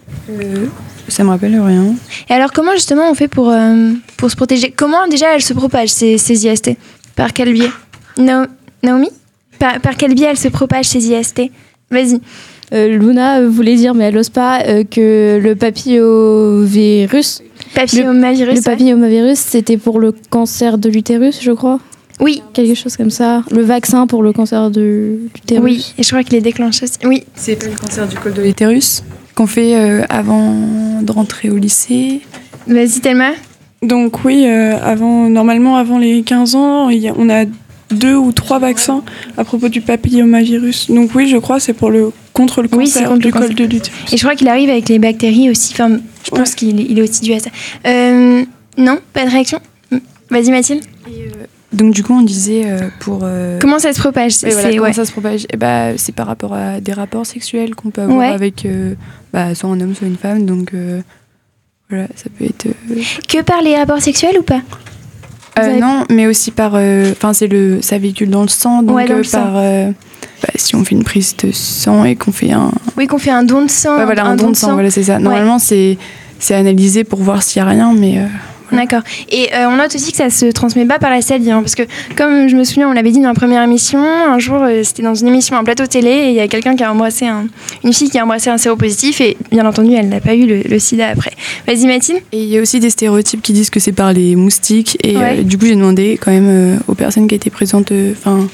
Ça me rappelle rien.
Et alors comment justement on fait pour, euh, pour se protéger? Comment déjà elles se propagent ces, ces IST Par quel biais? Na- Naomi? Par, par quel biais elle se propage ces IST Vas-y.
Euh, Luna euh, voulait dire, mais elle n'ose pas, euh, que le papillovirus.
Papillomavirus,
Le, le
ouais.
papillomavirus, c'était pour le cancer de l'utérus, je crois.
Oui.
Quelque chose comme ça. Le vaccin pour le cancer de l'utérus.
Oui, et je crois qu'il est déclenché aussi. Oui.
C'est pas le cancer du col de l'utérus qu'on fait euh, avant de rentrer au lycée.
Vas-y, Thelma.
Donc oui, euh, avant, normalement avant les 15 ans, il y a- on a deux ou trois vaccins à propos du papillomavirus. Donc oui, je crois c'est pour le contre le
Oui,
cancer
contre
du
le
col
cancer.
de l'utérus.
Et je crois qu'il arrive avec les bactéries aussi. Enfin, je pense qu'il est- aussi dû à ça. Euh, non Pas de réaction? Vas-y, Mathilde.
Donc du coup, on disait euh, pour... euh,
Comment ça se propage?
Oui, voilà,
C'est-
comment
ouais.
ça se propage? Eh bah, C'est par rapport à des rapports sexuels qu'on peut avoir
Ouais.
avec euh, bah, soit un homme, soit une femme. Donc euh, voilà, ça peut être... euh,
Que par les rapports sexuels ou pas?
Euh,
avez-
non, mais aussi par. Enfin, c'est le, ça véhicule dans le sang, donc
Ouais, dans
euh,
le sang.
par. euh, bah, si on fait une prise de sang et qu'on fait un.
Oui, qu'on fait un don de sang.
Ouais, voilà, un, don de sang, voilà, c'est ça.
Ouais.
Normalement, c'est, c'est analysé pour voir s'il y a rien, mais. euh,
D'accord. Et euh, on note aussi que ça se transmet pas par la salive, hein, parce que comme je me souviens, on l'avait dit dans la première émission, un jour euh, c'était dans une émission, un plateau télé, et il y a quelqu'un qui a embrassé un, une fille qui a embrassé un séropositif, et bien entendu, elle n'a pas eu le, le sida après. Vas-y, Mathilde.
Et il y a aussi des stéréotypes qui disent que c'est par les moustiques. Et
Ouais.
euh, du coup, j'ai demandé quand même aux personnes qui étaient présentes, enfin,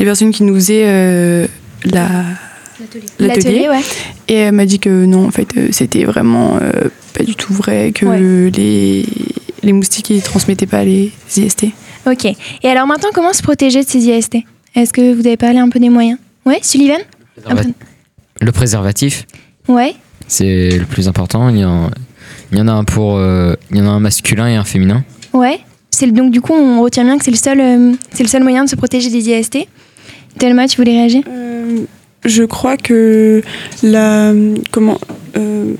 les personnes qui nous faisaient la.
L'atelier, ouais.
Et elle m'a dit que non, en fait, c'était vraiment euh, pas du tout vrai, que
Ouais.
les, les moustiques, ils transmettaient pas les IST.
Ok. Et alors maintenant, comment se protéger de ces IST Est-ce que vous avez parlé un peu des moyens? Ouais, Sullivan?
Le préservatif,
Ouais.
c'est le plus important. Il y en, il y en a un pour, euh, il y en a un masculin et un féminin.
Ouais. C'est donc du coup, on retient bien que c'est le seul, euh, c'est le seul moyen de se protéger des IST. Thelma, tu voulais réagir?
Euh, je crois que la comment euh,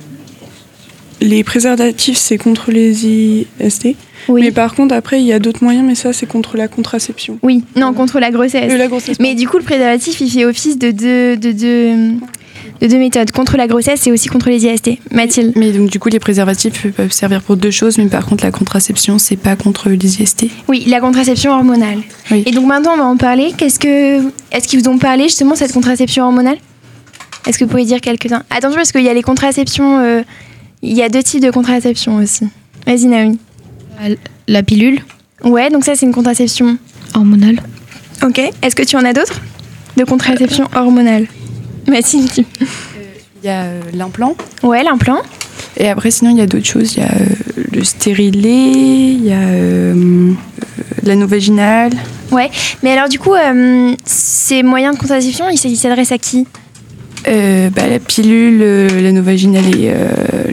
les préservatifs c'est contre les IST. Mais par contre après il y a d'autres moyens mais ça c'est contre la contraception.
Oui, non, contre la grossesse.
Euh, la grossesse,
Mais du coup, le préservatif, il fait office de deux, de deux, de deux méthodes. Contre la grossesse et aussi contre les IST. Mathilde.
Mais donc, du coup, les préservatifs peuvent servir pour deux choses, mais par contre, la contraception, c'est pas contre les IST.
Oui, la contraception hormonale. Et donc maintenant, on va en parler. Qu'est-ce que, est-ce qu'ils vous ont parlé justement de cette contraception hormonale? Est-ce que vous pouvez dire quelques-uns? Attention, parce qu'il y a les contraceptions. euh, il y a deux types de contraception aussi. Vas-y, Naomi.
La pilule
Ouais, donc ça, c'est une contraception
hormonale.
Ok. Est-ce que tu en as d'autres de contraception hormonale? Mathilde, tu-
Il y a euh, l'implant.
Ouais, l'implant.
Et après, sinon, il y a d'autres choses. Il y a euh, le stérilet, il y a euh, euh, l'anneau vaginal.
Ouais, mais alors du coup, euh, ces moyens de contraception, ils s'adressent à qui?
Euh, bah, la pilule, euh, l'anneau vaginal et euh,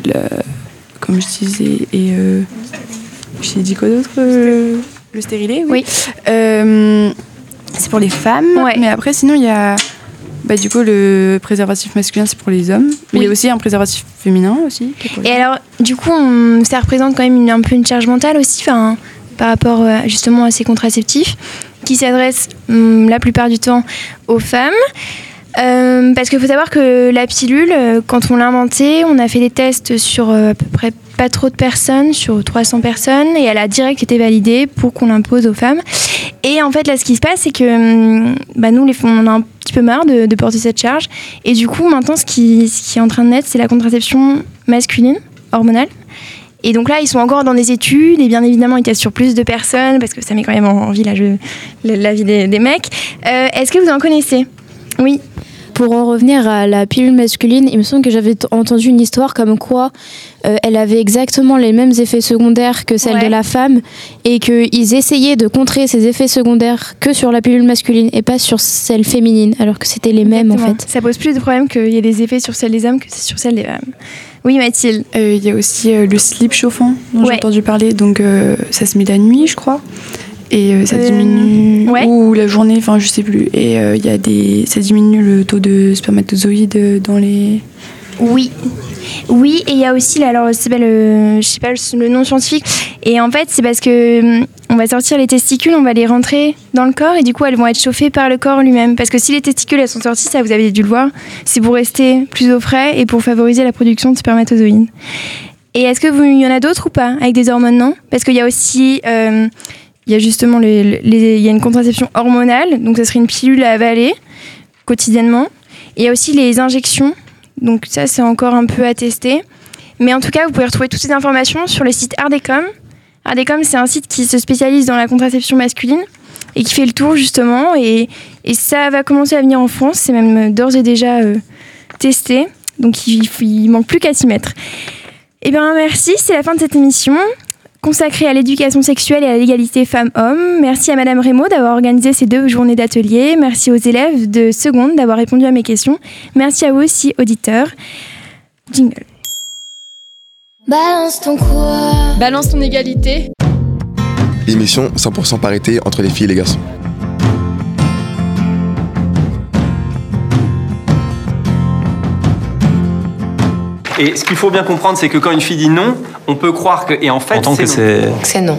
la- comme je disais, et euh, j'ai dit quoi d'autre euh, Le stérilet, oui. C'est pour les femmes, mais après, sinon, il y a bah, du coup le préservatif masculin, c'est pour les hommes. Mais il y a aussi un préservatif féminin aussi.
Et alors, du coup, on- ça représente quand même une- un peu une charge mentale aussi, enfin, par rapport justement à ces contraceptifs, qui s'adressent hum, la plupart du temps aux femmes. Euh, parce qu'il faut savoir que la pilule, euh, quand on l'a inventée, on a fait des tests sur euh, à peu près pas trop de personnes, sur 300 personnes, et elle a direct été validée pour qu'on l'impose aux femmes. Et en fait, là, ce qui se passe, c'est que hum, bah, nous, on a un petit peu marre de, porter cette charge. Et du coup, maintenant, ce qui, est en train de naître, c'est la contraception masculine, hormonale. Et donc là, ils sont encore dans des études, et bien évidemment, ils testent sur plus de personnes, parce que ça met quand même en vie la, vie des, mecs. Est-ce que vous en connaissez? Oui.
Pour en revenir à la pilule masculine, il me semble que j'avais entendu une histoire comme quoi euh, elle avait exactement les mêmes effets secondaires que celle
Ouais.
de la femme et qu'ils essayaient de contrer ces effets secondaires que sur la pilule masculine et pas sur celle féminine, alors que c'était les mêmes en fait.
Ça pose plus de problème qu'il y ait des effets sur celle des hommes que sur celle des femmes. Oui, Mathilde.
Euh, Il y a aussi euh, le slip chauffant dont
Ouais.
j'ai entendu parler. Donc euh, ça se met la nuit, je crois. Et euh, ça
Euh,
diminue.
ouais.
Ou la journée, enfin je sais plus. Et euh, il y a des, ça diminue le taux de spermatozoïdes euh, dans les.
Oui. Oui, et il y a aussi, là, alors, c'est pas le, je sais pas le, nom scientifique, et en fait, c'est parce que hum, on va sortir les testicules, on va les rentrer dans le corps, et du coup, elles vont être chauffées par le corps lui-même. Parce que si les testicules, elles sont sorties, ça, vous avez dû le voir, c'est pour rester plus au frais et pour favoriser la production de spermatozoïdes. Et est-ce que vous, il y en a d'autres ou pas, avec des hormones, non? Parce qu'il y a aussi euh, il y a justement y a une contraception hormonale, donc ça serait une pilule à avaler quotidiennement. Et il y a aussi les injections, donc ça c'est encore un peu à tester. Mais en tout cas, vous pouvez retrouver toutes ces informations sur le site Ardecom. Ardecom, c'est un site qui se spécialise dans la contraception masculine et qui fait le tour justement. Et, et ça va commencer à venir en France, c'est même d'ores et déjà euh, testé. Donc il, il manque plus qu'à s'y mettre. Eh bien merci, c'est la fin de cette émission consacrée à l'éducation sexuelle et à l'égalité femmes-hommes. Merci à Madame Rémaud d'avoir organisé ces deux journées d'atelier. Merci aux élèves de seconde d'avoir répondu à mes questions. Merci à vous aussi, auditeurs. Jingle.
Balance ton quoi?
Balance ton égalité.
L'émission 100% parité entre les filles et les garçons.
Et ce qu'il faut bien comprendre, c'est que quand une fille dit non, on peut croire que. Et en fait, c'est non.
c'est-
non.